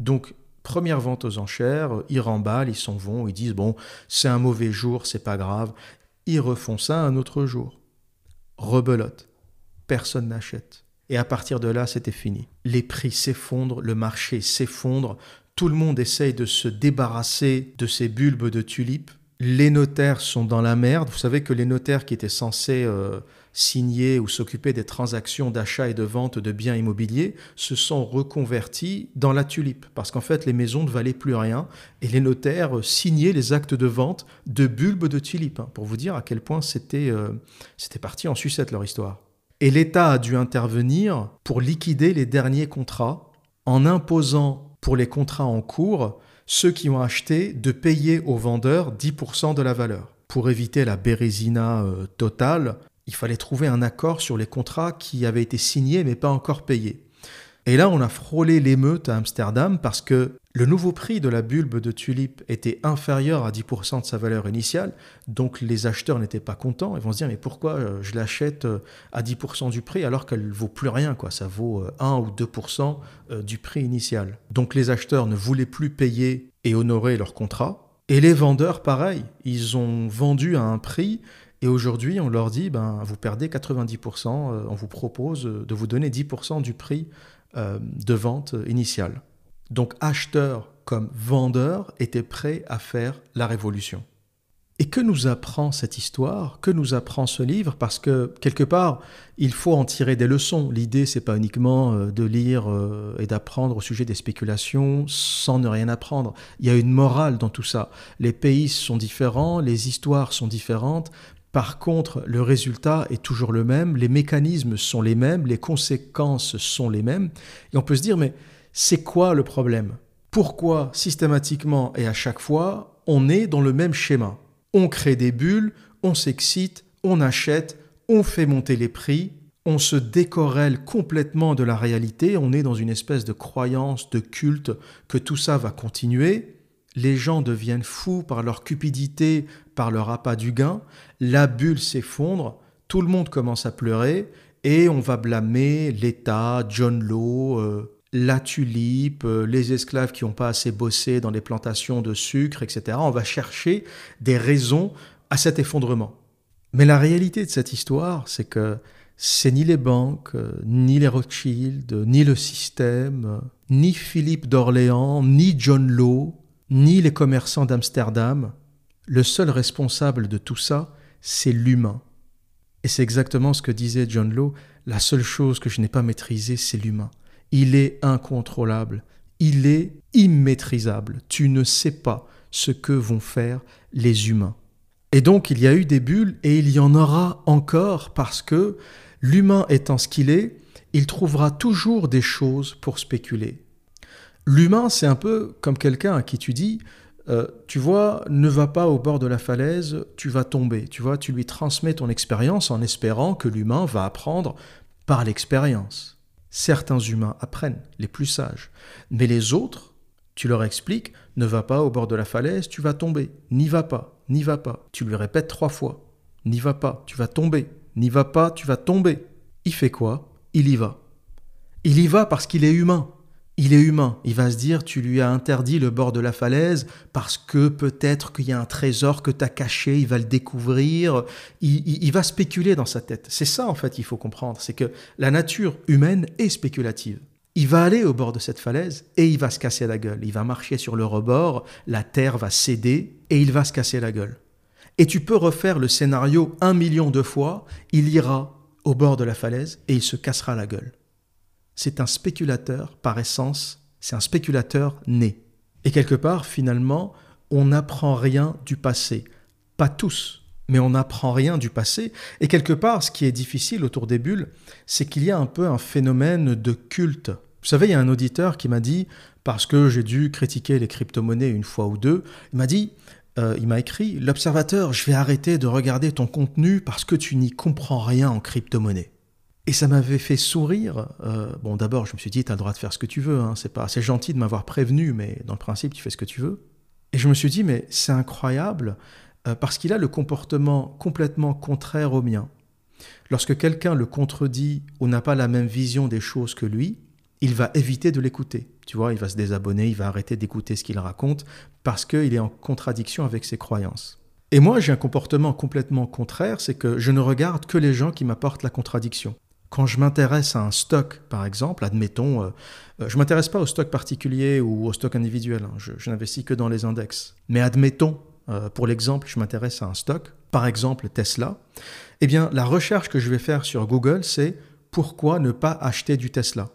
Donc Première vente aux enchères, ils remballent, ils s'en vont, ils disent bon, c'est un mauvais jour, c'est pas grave. Ils refont ça un autre jour. Rebelote. Personne n'achète. Et à partir de là, c'était fini. Les prix s'effondrent, le marché s'effondre, tout le monde essaye de se débarrasser de ces bulbes de tulipes. Les notaires sont dans la merde. Vous savez que les notaires qui étaient censés euh, signer ou s'occuper des transactions d'achat et de vente de biens immobiliers se sont reconvertis dans la tulipe, parce qu'en fait les maisons ne valaient plus rien, et les notaires signaient les actes de vente de bulbes de tulipe, hein, pour vous dire à quel point c'était euh, c'était parti en sucette leur histoire. Et l'État a dû intervenir pour liquider les derniers contrats en imposant pour les contrats en cours ceux qui ont acheté de payer aux vendeurs 10% de la valeur. Pour éviter la bérésina euh, totale, il fallait trouver un accord sur les contrats qui avaient été signés mais pas encore payés. Et là, on a frôlé l'émeute à Amsterdam parce que le nouveau prix de la bulbe de tulipe était inférieur à 10% de sa valeur initiale, donc les acheteurs n'étaient pas contents. Ils vont se dire, mais pourquoi euh, je l'achète euh, à 10% du prix alors qu'elle ne vaut plus rien, quoi. ça vaut 1 euh, ou 2% du prix initial. Donc les acheteurs ne voulaient plus payer et honorer leur contrat. Et les vendeurs, pareil, ils ont vendu à un prix et aujourd'hui, on leur dit, ben, vous perdez 90%, euh, on vous propose de vous donner 10% du prix euh, de vente initial. Donc acheteurs comme vendeurs étaient prêts à faire la révolution. Et que nous apprend cette histoire? Que nous apprend ce livre? Parce que quelque part, il faut en tirer des leçons. L'idée, c'est pas uniquement euh, de lire et d'apprendre au sujet des spéculations sans ne rien apprendre. Il y a une morale dans tout ça. Les pays sont différents, les histoires sont différentes, par contre, le résultat est toujours le même, les mécanismes sont les mêmes, les conséquences sont les mêmes. Et on peut se dire, mais c'est quoi le problème? Pourquoi systématiquement et à chaque fois, on est dans le même schéma? On crée des bulles, on s'excite, on achète, on fait monter les prix, on se décorrèle complètement de la réalité, on est dans une espèce de croyance, de culte que tout ça va continuer. Les gens deviennent fous par leur cupidité, par leur appât du gain, la bulle s'effondre, tout le monde commence à pleurer, et on va blâmer l'État, John Law, euh, la tulipe, euh, les esclaves qui n'ont pas assez bossé dans les plantations de sucre, etc. On va chercher des raisons à cet effondrement. Mais la réalité de cette histoire, c'est que c'est ni les banques, ni les Rothschild, ni le système, ni Philippe d'Orléans, ni John Law, ni les commerçants d'Amsterdam. Le seul responsable de tout ça, c'est l'humain. Et c'est exactement ce que disait John Law, la seule chose que je n'ai pas maîtrisée, c'est l'humain. Il est incontrôlable, il est immaîtrisable. Tu ne sais pas ce que vont faire les humains. Et donc il y a eu des bulles et il y en aura encore parce que l'humain étant ce qu'il est, il trouvera toujours des choses pour spéculer. L'humain, c'est un peu comme quelqu'un à qui tu dis, euh, tu vois, ne va pas au bord de la falaise, tu vas tomber. Tu vois, tu lui transmets ton expérience en espérant que l'humain va apprendre par l'expérience. Certains humains apprennent, les plus sages. Mais les autres, tu leur expliques, ne va pas au bord de la falaise, tu vas tomber. N'y va pas, n'y va pas. Tu lui répètes trois fois. N'y va pas, tu vas tomber. N'y va pas, tu vas tomber. Il fait quoi? Il y va. Il y va parce qu'il est humain. Il est humain. Il va se dire, tu lui as interdit le bord de la falaise parce que peut-être qu'il y a un trésor que tu as caché, il va le découvrir. Il, va spéculer dans sa tête. C'est ça, en fait, il faut comprendre. C'est que la nature humaine est spéculative. Il va aller au bord de cette falaise et il va se casser la gueule. Il va marcher sur le rebord, la terre va céder et il va se casser la gueule. Et tu peux refaire le scénario un million de fois. Il ira au bord de la falaise et il se cassera la gueule c'est un spéculateur par essence, c'est un spéculateur né. Et quelque part, finalement, on n'apprend rien du passé. Pas tous, mais on n'apprend rien du passé. Et quelque part, ce qui est difficile autour des bulles, c'est qu'il y a un peu un phénomène de culte. Vous savez, il y a un auditeur qui m'a dit, parce que j'ai dû critiquer les crypto-monnaies une fois ou deux, il m'a dit, euh, il m'a écrit, l'observateur, je vais arrêter de regarder ton contenu parce que tu n'y comprends rien en crypto-monnaie. Et ça m'avait fait sourire. Euh, bon, d'abord, je me suis dit, tu as le droit de faire ce que tu veux. Hein. C'est pas, c'est gentil de m'avoir prévenu, mais dans le principe, tu fais ce que tu veux. Et je me suis dit, mais c'est incroyable euh, parce qu'il a le comportement complètement contraire au mien. Lorsque quelqu'un le contredit ou n'a pas la même vision des choses que lui, il va éviter de l'écouter. Tu vois, il va se désabonner, il va arrêter d'écouter ce qu'il raconte parce qu'il est en contradiction avec ses croyances. Et moi, j'ai un comportement complètement contraire, c'est que je ne regarde que les gens qui m'apportent la contradiction. Quand je m'intéresse à un stock, par exemple, admettons, euh, euh, je ne m'intéresse pas au stock particulier ou au stock individuel, hein, je, n'investis que dans les index. Mais admettons, euh, pour l'exemple, je m'intéresse à un stock, par exemple Tesla, eh bien, la recherche que je vais faire sur Google, c'est pourquoi ne pas acheter du Tesla?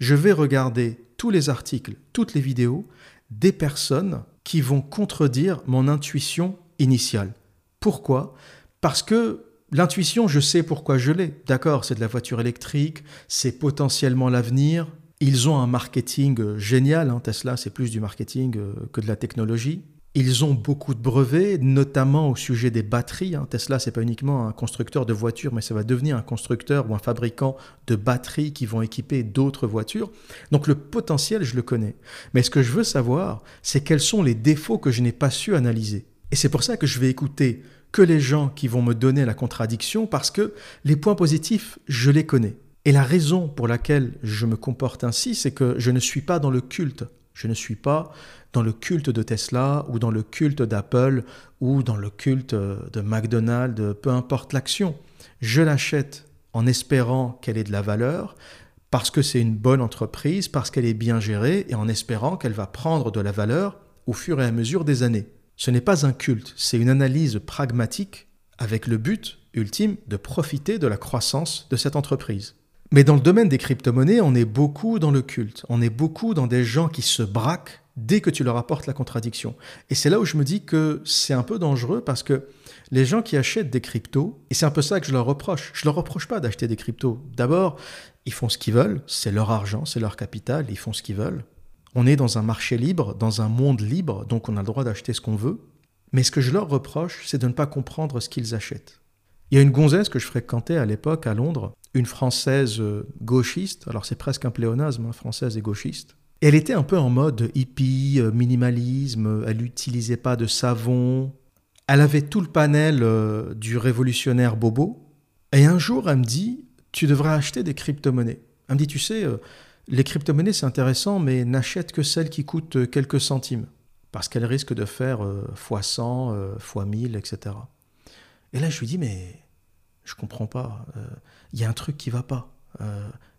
Je vais regarder tous les articles, toutes les vidéos des personnes qui vont contredire mon intuition initiale. Pourquoi? Parce que L'intuition, je sais pourquoi je l'ai. D'accord, c'est de la voiture électrique, c'est potentiellement l'avenir. Ils ont un marketing euh, génial. Hein. Tesla, c'est plus du marketing euh, que de la technologie. Ils ont beaucoup de brevets, notamment au sujet des batteries. Hein. Tesla, c'est pas uniquement un constructeur de voitures, mais ça va devenir un constructeur ou un fabricant de batteries qui vont équiper d'autres voitures. Donc le potentiel, je le connais. Mais ce que je veux savoir, c'est quels sont les défauts que je n'ai pas su analyser. Et c'est pour ça que je vais écouter que les gens qui vont me donner la contradiction parce que les points positifs, je les connais. Et la raison pour laquelle je me comporte ainsi, c'est que je ne suis pas dans le culte. Je ne suis pas dans le culte de Tesla ou dans le culte d'Apple ou dans le culte de McDonald's, peu importe l'action. Je l'achète en espérant qu'elle ait de la valeur, parce que c'est une bonne entreprise, parce qu'elle est bien gérée et en espérant qu'elle va prendre de la valeur au fur et à mesure des années. Ce n'est pas un culte, c'est une analyse pragmatique avec le but ultime de profiter de la croissance de cette entreprise. Mais dans le domaine des crypto-monnaies, on est beaucoup dans le culte, on est beaucoup dans des gens qui se braquent dès que tu leur apportes la contradiction. Et c'est là où je me dis que c'est un peu dangereux parce que les gens qui achètent des cryptos, et c'est un peu ça que je leur reproche, je leur reproche pas d'acheter des cryptos. D'abord, ils font ce qu'ils veulent, c'est leur argent, c'est leur capital, ils font ce qu'ils veulent. On est dans un marché libre, dans un monde libre, donc on a le droit d'acheter ce qu'on veut. Mais ce que je leur reproche, c'est de ne pas comprendre ce qu'ils achètent. Il y a une gonzesse que je fréquentais à l'époque à Londres, une française euh, gauchiste, alors c'est presque un pléonasme, hein, française et gauchiste. elle était un peu en mode hippie, euh, minimalisme, elle n'utilisait pas de savon. Elle avait tout le panel euh, du révolutionnaire Bobo. Et un jour, elle me dit, tu devrais acheter des crypto-monnaies. Elle me dit, tu sais, les crypto-monnaies, c'est intéressant, mais n'achète que celles qui coûtent quelques centimes. Parce qu'elles risquent de faire x100, x1000, etc. Et là, je lui dis, mais je comprends pas. Il y a un truc qui va pas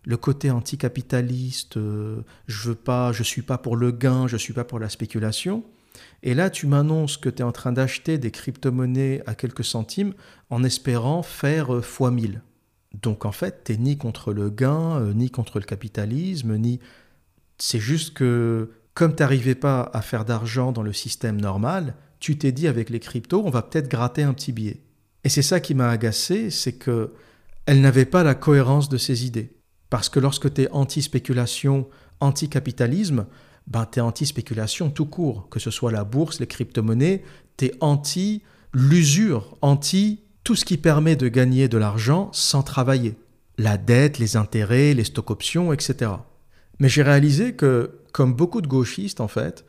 le côté anticapitaliste, euh, je veux pas, je suis pas pour le gain, je suis pas pour la spéculation. Et là, tu m'annonces que tu es en train d'acheter des crypto-monnaies à quelques centimes en espérant faire euh, fois 1000. Donc en fait, tu n'es ni contre le gain, euh, ni contre le capitalisme, ni... C'est juste que comme tu n'arrivais pas à faire d'argent dans le système normal, tu t'es dit avec les cryptos, on va peut-être gratter un petit billet. Et c'est ça qui m'a agacé, c'est que elle n'avait pas la cohérence de ses idées. Parce que lorsque tu es anti-spéculation, anti-capitalisme, ben, tu es anti-spéculation tout court, que ce soit la bourse, les crypto-monnaies, tu es anti l'usure, anti tout ce qui permet de gagner de l'argent sans travailler. La dette, les intérêts, les stock options, etc. Mais j'ai réalisé que, comme beaucoup de gauchistes en fait,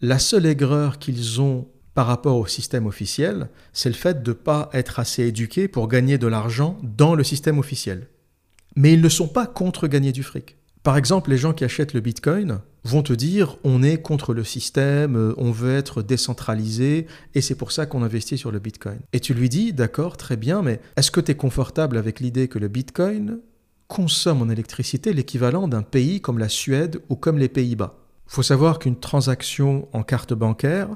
la seule aigreur qu'ils ont par rapport au système officiel, c'est le fait de ne pas être assez éduqué pour gagner de l'argent dans le système officiel mais ils ne sont pas contre gagner du fric. Par exemple, les gens qui achètent le Bitcoin vont te dire on est contre le système, euh, on veut être décentralisé et c'est pour ça qu'on investit sur le Bitcoin. Et tu lui dis d'accord, très bien, mais est-ce que tu es confortable avec l'idée que le Bitcoin consomme en électricité l'équivalent d'un pays comme la Suède ou comme les Pays-Bas? Faut savoir qu'une transaction en carte bancaire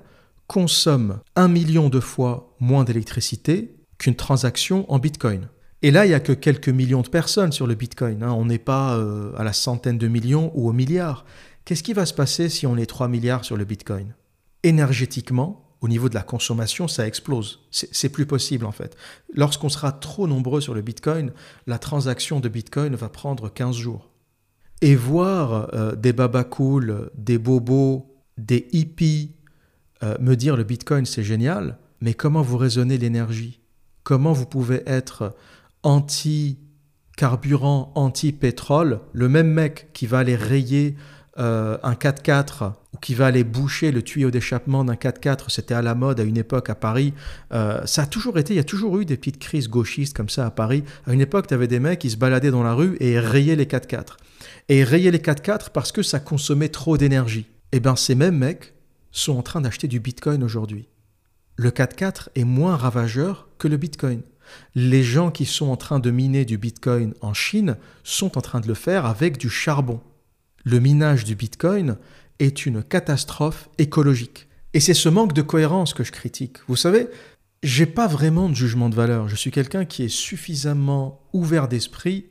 consomme un million de fois moins d'électricité qu'une transaction en Bitcoin. Et là, il n'y a que quelques millions de personnes sur le Bitcoin. Hein. On n'est pas euh, à la centaine de millions ou au milliard. Qu'est-ce qui va se passer si on est 3 milliards sur le Bitcoin? Énergétiquement, au niveau de la consommation, ça explose. C'est plus possible en fait. Lorsqu'on sera trop nombreux sur le Bitcoin, la transaction de Bitcoin va prendre 15 jours. Et voir euh, des babas des bobos, des hippies euh, me dire le Bitcoin c'est génial, mais comment vous raisonnez l'énergie? Comment vous pouvez être anti-carburant, anti-pétrole, le même mec qui va aller rayer euh, un 4x4 ou qui va aller boucher le tuyau d'échappement d'un 4x4, c'était à la mode à une époque à Paris. Euh, ça a toujours été, il y a toujours eu des petites crises gauchistes comme ça à Paris. À une époque, tu avais des mecs qui se baladaient dans la rue et rayaient les 4x4. Et rayaient les 4x4 parce que ça consommait trop d'énergie. Et eh bien, ces mêmes mecs sont en train d'acheter du Bitcoin aujourd'hui. Le 4x4 est moins ravageur que le Bitcoin. Les gens qui sont en train de miner du Bitcoin en Chine sont en train de le faire avec du charbon. Le minage du Bitcoin est une catastrophe écologique. Et c'est ce manque de cohérence que je critique. Vous savez, j'ai pas vraiment de jugement de valeur. Je suis quelqu'un qui est suffisamment ouvert d'esprit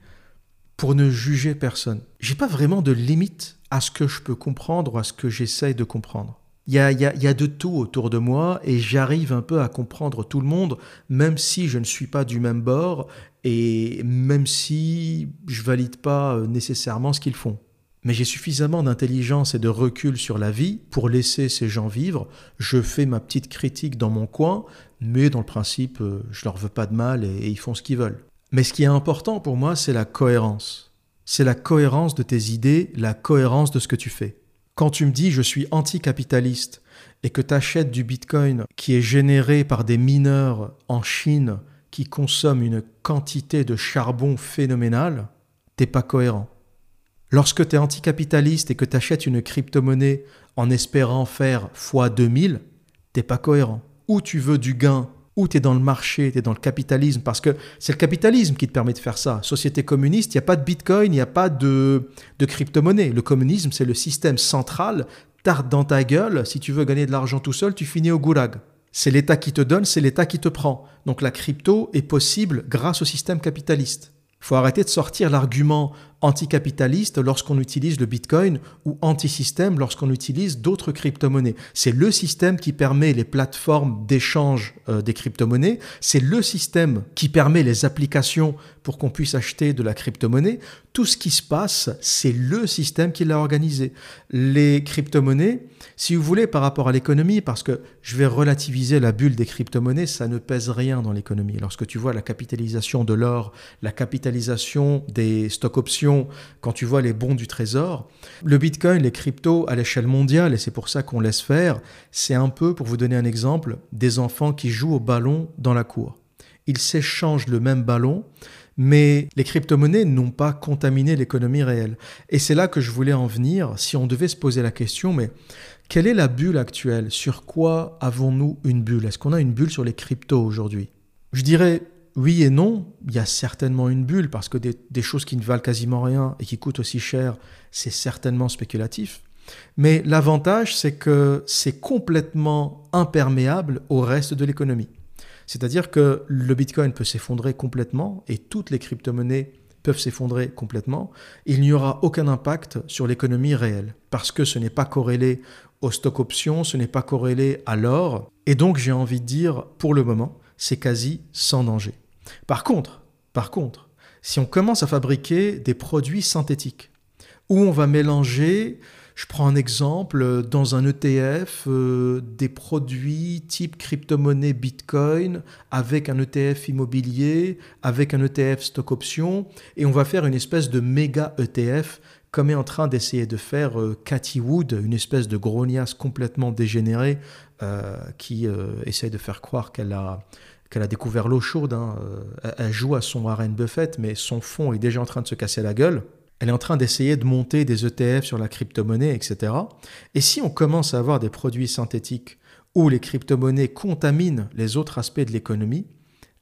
pour ne juger personne. J'ai pas vraiment de limite à ce que je peux comprendre ou à ce que j'essaye de comprendre il y a, de tout autour de moi et j'arrive un peu à comprendre tout le monde, même si je ne suis pas du même bord et même si je valide pas euh, nécessairement ce qu'ils font. Mais j'ai suffisamment d'intelligence et de recul sur la vie pour laisser ces gens vivre. Je fais ma petite critique dans mon coin, mais dans le principe, euh, je leur veux pas de mal et, ils font ce qu'ils veulent. Mais ce qui est important pour moi, c'est la cohérence. C'est la cohérence de tes idées, la cohérence de ce que tu fais. Quand tu me dis je suis anticapitaliste et que tu achètes du Bitcoin qui est généré par des mineurs en Chine qui consomment une quantité de charbon phénoménale, t'es pas cohérent. Lorsque tu es anticapitaliste et que tu une crypto-monnaie en espérant faire x 2000, t'es pas cohérent. Ou tu veux du gain ou tu es dans le marché, tu es dans le capitalisme, parce que c'est le capitalisme qui te permet de faire ça. Société communiste, il n'y a pas de bitcoin, il n'y a pas de, de crypto-monnaie. Le communisme, c'est le système central, tarte dans ta gueule, si tu veux gagner de l'argent tout seul, tu finis au goulag. C'est l'État qui te donne, c'est l'État qui te prend. Donc la crypto est possible grâce au système capitaliste. Il faut arrêter de sortir l'argument anticapitaliste lorsqu'on utilise le Bitcoin ou anti-système lorsqu'on utilise d'autres crypto-monnaies. C'est le système qui permet les plateformes d'échange euh, des crypto-monnaies, c'est le système qui permet les applications pour qu'on puisse acheter de la crypto-monnaie. Tout ce qui se passe, c'est le système qui l'a organisé. Les crypto-monnaies, si vous voulez, par rapport à l'économie, parce que je vais relativiser la bulle des crypto-monnaies, ça ne pèse rien dans l'économie. Lorsque tu vois la capitalisation de l'or, la capitalisation des stock options, quand tu vois les bons du trésor. Le Bitcoin, les cryptos à l'échelle mondiale, et c'est pour ça qu'on laisse faire, c'est un peu, pour vous donner un exemple, des enfants qui jouent au ballon dans la cour. Ils s'échangent le même ballon, mais les crypto-monnaies n'ont pas contaminé l'économie réelle. Et c'est là que je voulais en venir, si on devait se poser la question, mais quelle est la bulle actuelle? Sur quoi avons-nous une bulle? Est-ce qu'on a une bulle sur les cryptos aujourd'hui? Je dirais oui et non. Il y a certainement une bulle parce que des, choses qui ne valent quasiment rien et qui coûtent aussi cher, c'est certainement spéculatif. Mais l'avantage, c'est que c'est complètement imperméable au reste de l'économie. C'est-à-dire que le Bitcoin peut s'effondrer complètement et toutes les crypto-monnaies peuvent s'effondrer complètement. Il n'y aura aucun impact sur l'économie réelle parce que ce n'est pas corrélé au stock options, ce n'est pas corrélé à l'or. Et donc, j'ai envie de dire, pour le moment, c'est quasi sans danger. Par contre, par contre, si on commence à fabriquer des produits synthétiques où on va mélanger je prends un exemple, dans un ETF, euh, des produits type crypto-monnaie Bitcoin avec un ETF immobilier, avec un ETF stock option, et on va faire une espèce de méga ETF comme est en train d'essayer de faire euh, Cathy Wood, une espèce de grognasse complètement dégénérée euh, qui essaye de faire croire qu'elle a, a découvert l'eau chaude. Hein. Elle joue à son Warren Buffett, mais son fond est déjà en train de se casser la gueule. Elle est en train d'essayer de monter des ETF sur la crypto-monnaie, etc. Et si on commence à avoir des produits synthétiques où les crypto-monnaies contaminent les autres aspects de l'économie,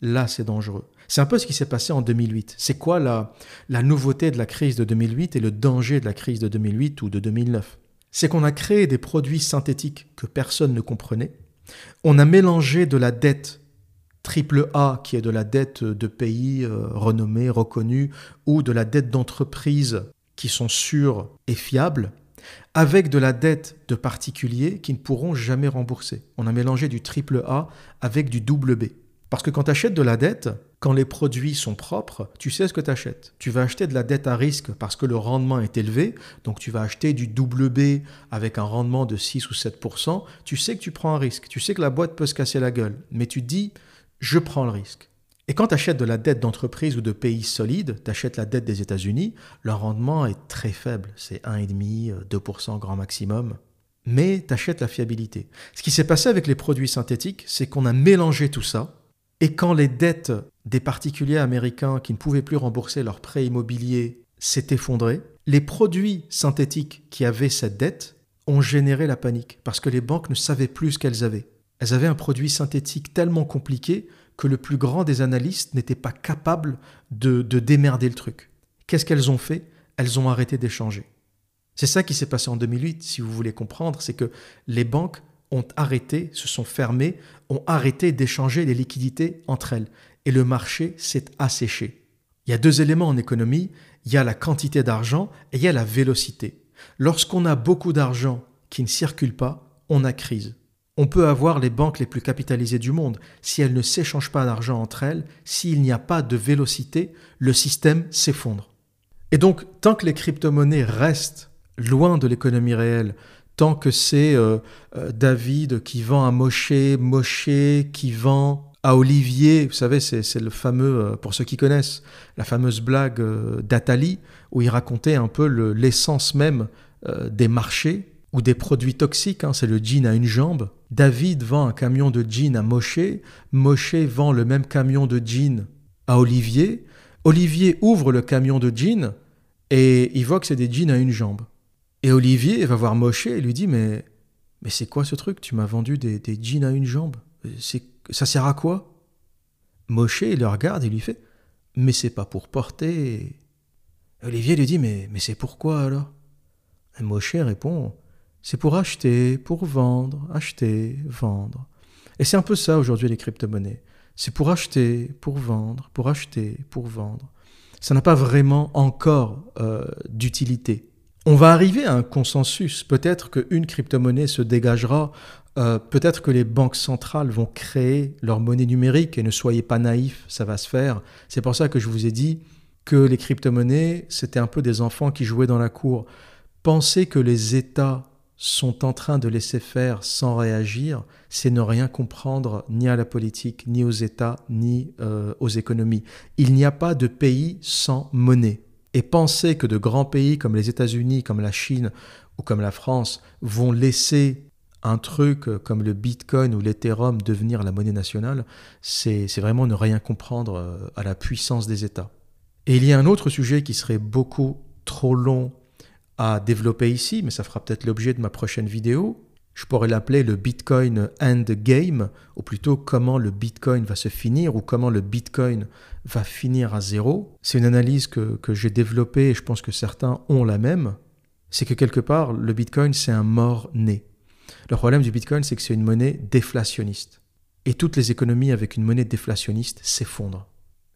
là c'est dangereux. C'est un peu ce qui s'est passé en 2008. C'est quoi la, la nouveauté de la crise de 2008 et le danger de la crise de 2008 ou de 2009 C'est qu'on a créé des produits synthétiques que personne ne comprenait. On a mélangé de la dette triple A, qui est de la dette de pays euh, renommés, reconnus, ou de la dette d'entreprises qui sont sûres et fiables, avec de la dette de particuliers qui ne pourront jamais rembourser. On a mélangé du triple A avec du double B. Parce que quand tu achètes de la dette, quand les produits sont propres, tu sais ce que tu achètes. Tu vas acheter de la dette à risque parce que le rendement est élevé, donc tu vas acheter du double B avec un rendement de 6 ou 7% tu sais que tu prends un risque, tu sais que la boîte peut se casser la gueule, mais tu dis je prends le risque. Et quand tu achètes de la dette d'entreprise ou de pays solides, tu achètes la dette des États-Unis, leur rendement est très faible, c'est 1,5%, 2% grand maximum. Mais tu achètes la fiabilité. Ce qui s'est passé avec les produits synthétiques, c'est qu'on a mélangé tout ça, et quand les dettes des particuliers américains qui ne pouvaient plus rembourser leurs prêts immobiliers s'est effondrées, les produits synthétiques qui avaient cette dette ont généré la panique, parce que les banques ne savaient plus ce qu'elles avaient. Elles avaient un produit synthétique tellement compliqué que le plus grand des analystes n'était pas capable de, démerder le truc. Qu'est-ce qu'elles ont fait? Elles ont arrêté d'échanger. C'est ça qui s'est passé en 2008, si vous voulez comprendre, c'est que les banques ont arrêté, se sont fermées, ont arrêté d'échanger les liquidités entre elles. Et le marché s'est asséché. Il y a deux éléments en économie, il y a la quantité d'argent et il y a la vélocité. Lorsqu'on a beaucoup d'argent qui ne circule pas, on a crise. On peut avoir les banques les plus capitalisées du monde. Si elles ne s'échangent pas d'argent entre elles, s'il n'y a pas de vélocité, le système s'effondre. Et donc, tant que les crypto-monnaies restent loin de l'économie réelle, tant que c'est euh, euh, David qui vend à Moshe, Moshe qui vend à Olivier, vous savez, c'est le fameux, euh, pour ceux qui connaissent, la fameuse blague d'Atali, où il racontait un peu l'essence même des marchés ou des produits toxiques, hein, c'est le jean à une jambe. David vend un camion de jean à Moshe, Moshe vend le même camion de jean à Olivier, Olivier ouvre le camion de jean et il voit que c'est des jeans à une jambe. Et Olivier va voir Moshe et lui dit mais c'est quoi ce truc? Tu m'as vendu des, jeans à une jambe. Ça sert à quoi? Moshe le regarde et lui fait mais c'est pas pour porter. Olivier lui dit mais mais c'est pourquoi alors? Et Moshe répond c'est pour acheter, pour vendre, acheter, vendre. Et c'est un peu ça aujourd'hui les crypto-monnaies. C'est pour acheter, pour vendre, pour acheter, pour vendre. Ça n'a pas vraiment encore euh, d'utilité. On va arriver à un consensus. Peut-être qu'une crypto-monnaie se dégagera. Euh, peut-être que les banques centrales vont créer leur monnaie numérique et ne soyez pas naïfs, ça va se faire. C'est pour ça que je vous ai dit que les crypto-monnaies, c'était un peu des enfants qui jouaient dans la cour. Pensez que les États sont en train de laisser faire sans réagir, c'est ne rien comprendre ni à la politique, ni aux États, ni euh, aux économies. Il n'y a pas de pays sans monnaie. Et penser que de grands pays comme les États-Unis, comme la Chine ou comme la France vont laisser un truc comme le Bitcoin ou l'Ethereum devenir la monnaie nationale, c'est vraiment ne rien comprendre euh, à la puissance des États. Et il y a un autre sujet qui serait beaucoup trop long à développer ici, mais ça fera peut-être l'objet de ma prochaine vidéo. Je pourrais l'appeler le Bitcoin Endgame, ou plutôt comment le Bitcoin va se finir, ou comment le Bitcoin va finir à zéro. C'est une analyse que, que j'ai développée et je pense que certains ont la même. C'est que quelque part, le Bitcoin, c'est un mort-né. Le problème du Bitcoin, c'est que c'est une monnaie déflationniste. Et toutes les économies avec une monnaie déflationniste s'effondrent.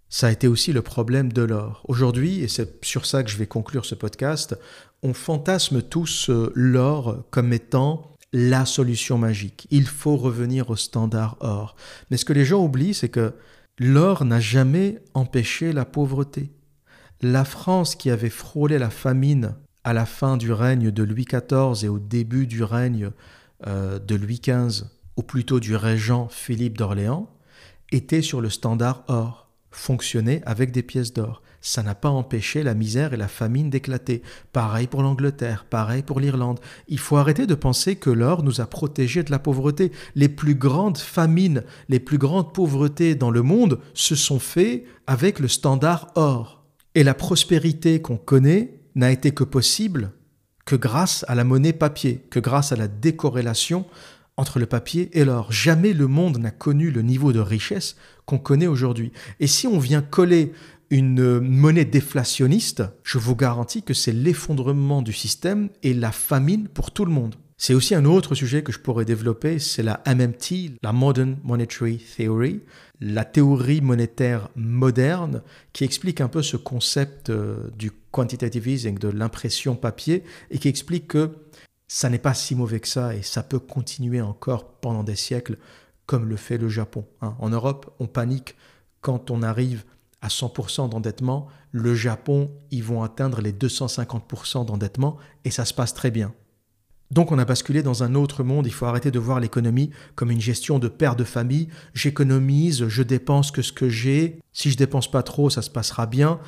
Ça a été aussi le problème de l'or. Aujourd'hui, et c'est sur ça que je vais conclure ce podcast, on fantasme tous euh, l'or comme étant la solution magique. Il faut revenir au standard or. Mais ce que les gens oublient, c'est que l'or n'a jamais empêché la pauvreté. La France qui avait frôlé la famine à la fin du règne de Louis XIV et au début du règne euh, de Louis XV, ou plutôt du régent Philippe d'Orléans, était sur le standard or, fonctionnait avec des pièces d'or. Ça n'a pas empêché la misère et la famine d'éclater. Pareil pour l'Angleterre, pareil pour l'Irlande. Il faut arrêter de penser que l'or nous a protégés de la pauvreté. Les plus grandes famines, les plus grandes pauvretés dans le monde se sont faites avec le standard or. Et la prospérité qu'on connaît n'a été que possible que grâce à la monnaie papier, que grâce à la décorrélation entre le papier et l'or. Jamais le monde n'a connu le niveau de richesse qu'on connaît aujourd'hui. Et si on vient coller une monnaie déflationniste, je vous garantis que c'est l'effondrement du système et la famine pour tout le monde. C'est aussi un autre sujet que je pourrais développer, c'est la MMT, la Modern Monetary Theory, la théorie monétaire moderne, qui explique un peu ce concept euh, du quantitative easing, de l'impression papier, et qui explique que ça n'est pas si mauvais que ça et ça peut continuer encore pendant des siècles comme le fait le Japon. Hein. En Europe, on panique quand on arrive à 100% d'endettement. Le Japon, ils vont atteindre les 250% d'endettement et ça se passe très bien. Donc on a basculé dans un autre monde, il faut arrêter de voir l'économie comme une gestion de père de famille. J'économise, je dépense que ce que j'ai. Si je dépense pas trop, ça se passera bien.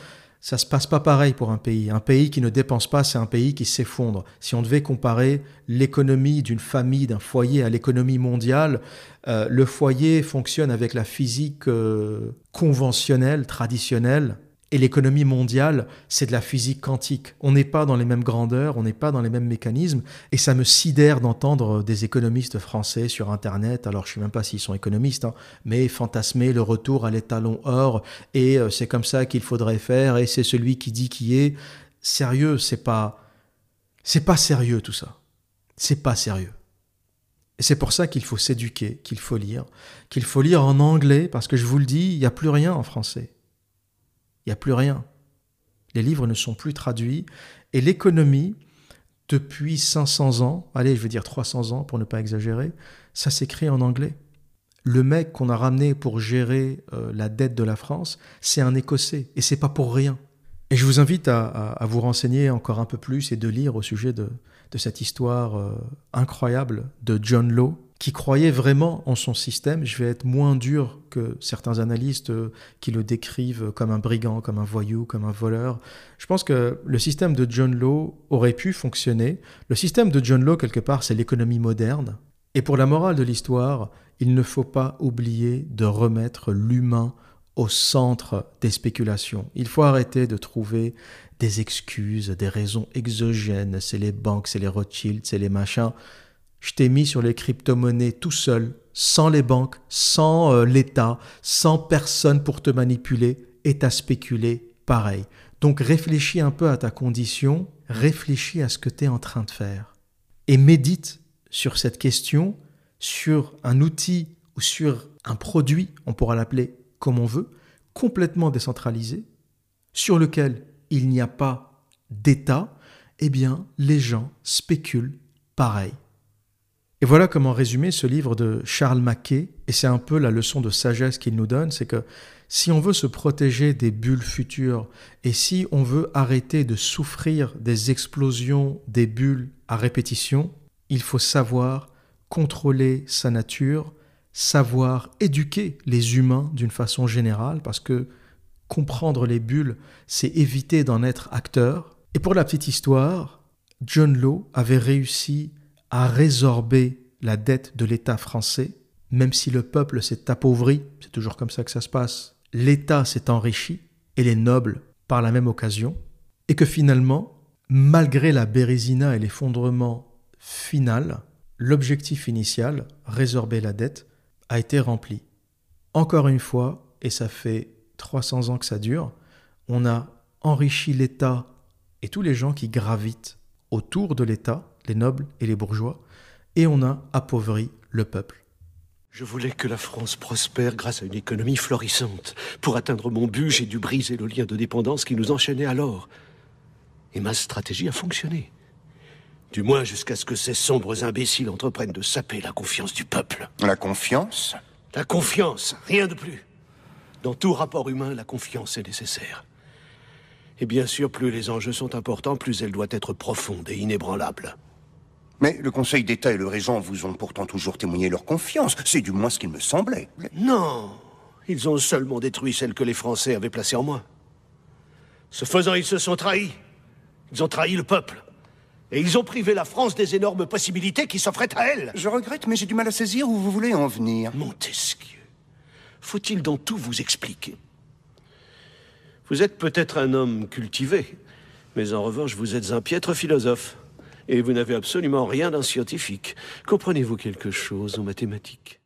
Ça se passe pas pareil pour un pays. Un pays qui ne dépense pas, c'est un pays qui s'effondre. Si on devait comparer l'économie d'une famille, d'un foyer à l'économie mondiale, euh, le foyer fonctionne avec la physique euh, conventionnelle, traditionnelle, et l'économie mondiale, c'est de la physique quantique. On n'est pas dans les mêmes grandeurs, on n'est pas dans les mêmes mécanismes. Et ça me sidère d'entendre des économistes français sur Internet, alors je ne sais même pas s'ils sont économistes, hein, mais fantasmer le retour à l'étalon or, et euh, c'est comme ça qu'il faudrait faire, et c'est celui qui dit qui est. Sérieux, c'est pas. C'est pas sérieux tout ça. C'est pas sérieux. Et c'est pour ça qu'il faut s'éduquer, qu'il faut lire, qu'il faut lire en anglais, parce que je vous le dis, il n'y a plus rien en français. Il n'y a plus rien. Les livres ne sont plus traduits et l'économie, depuis 500 ans, allez, je veux dire 300 ans pour ne pas exagérer, ça s'écrit en anglais. Le mec qu'on a ramené pour gérer euh, la dette de la France, c'est un Écossais et c'est pas pour rien. Et je vous invite à, vous renseigner encore un peu plus et de lire au sujet de, cette histoire euh, incroyable de John Law, qui croyait vraiment en son système. Je vais être moins dur que certains analystes euh, qui le décrivent comme un brigand, comme un voyou, comme un voleur. Je pense que le système de John Law aurait pu fonctionner. Le système de John Law, quelque part, c'est l'économie moderne. Et pour la morale de l'histoire, il ne faut pas oublier de remettre l'humain au centre des spéculations. Il faut arrêter de trouver des excuses, des raisons exogènes. C'est les banques, c'est les Rothschild, c'est les machins je t'ai mis sur les crypto-monnaies tout seul, sans les banques, sans euh, l'État, sans personne pour te manipuler, et t'as spéculé pareil. Donc réfléchis un peu à ta condition, réfléchis à ce que tu es en train de faire. Et médite sur cette question, sur un outil ou sur un produit, on pourra l'appeler comme on veut, complètement décentralisé, sur lequel il n'y a pas d'État, eh bien les gens spéculent pareil. Et voilà comment résumer ce livre de Charles Mackay, et c'est un peu la leçon de sagesse qu'il nous donne, c'est que si on veut se protéger des bulles futures, et si on veut arrêter de souffrir des explosions des bulles à répétition, il faut savoir contrôler sa nature, savoir éduquer les humains d'une façon générale, parce que comprendre les bulles, c'est éviter d'en être acteur. Et pour la petite histoire, John Law avait réussi à résorber la dette de l'État français, même si le peuple s'est appauvri, c'est toujours comme ça que ça se passe, l'État s'est enrichi, et les nobles par la même occasion, et que finalement, malgré la bérésina et l'effondrement final, l'objectif initial, résorber la dette, a été rempli. Encore une fois, et ça fait 300 ans que ça dure, on a enrichi l'État et tous les gens qui gravitent autour de l'État, les nobles et les bourgeois, et on a appauvri le peuple. Je voulais que la France prospère grâce à une économie florissante. Pour atteindre mon but, j'ai dû briser le lien de dépendance qui nous enchaînait alors. Et ma stratégie a fonctionné. Du moins jusqu'à ce que ces sombres imbéciles entreprennent de saper la confiance du peuple. La confiance? La confiance, rien de plus. Dans tout rapport humain, la confiance est nécessaire. Et bien sûr, plus les enjeux sont importants, plus elle doit être profonde et inébranlable. Mais le Conseil d'État et le Régent vous ont pourtant toujours témoigné leur confiance. C'est du moins ce qu'il me semblait. Non, ils ont seulement détruit celle que les Français avaient placée en moi. Ce faisant, ils se sont trahis. Ils ont trahi le peuple. Et ils ont privé la France des énormes possibilités qui s'offraient à elle. Je regrette, mais j'ai du mal à saisir où vous voulez en venir. Montesquieu, faut-il dans tout vous expliquer? Vous êtes peut-être un homme cultivé, mais en revanche, vous êtes un piètre philosophe. Et vous n'avez absolument rien d'un scientifique. Comprenez-vous quelque chose en mathématiques?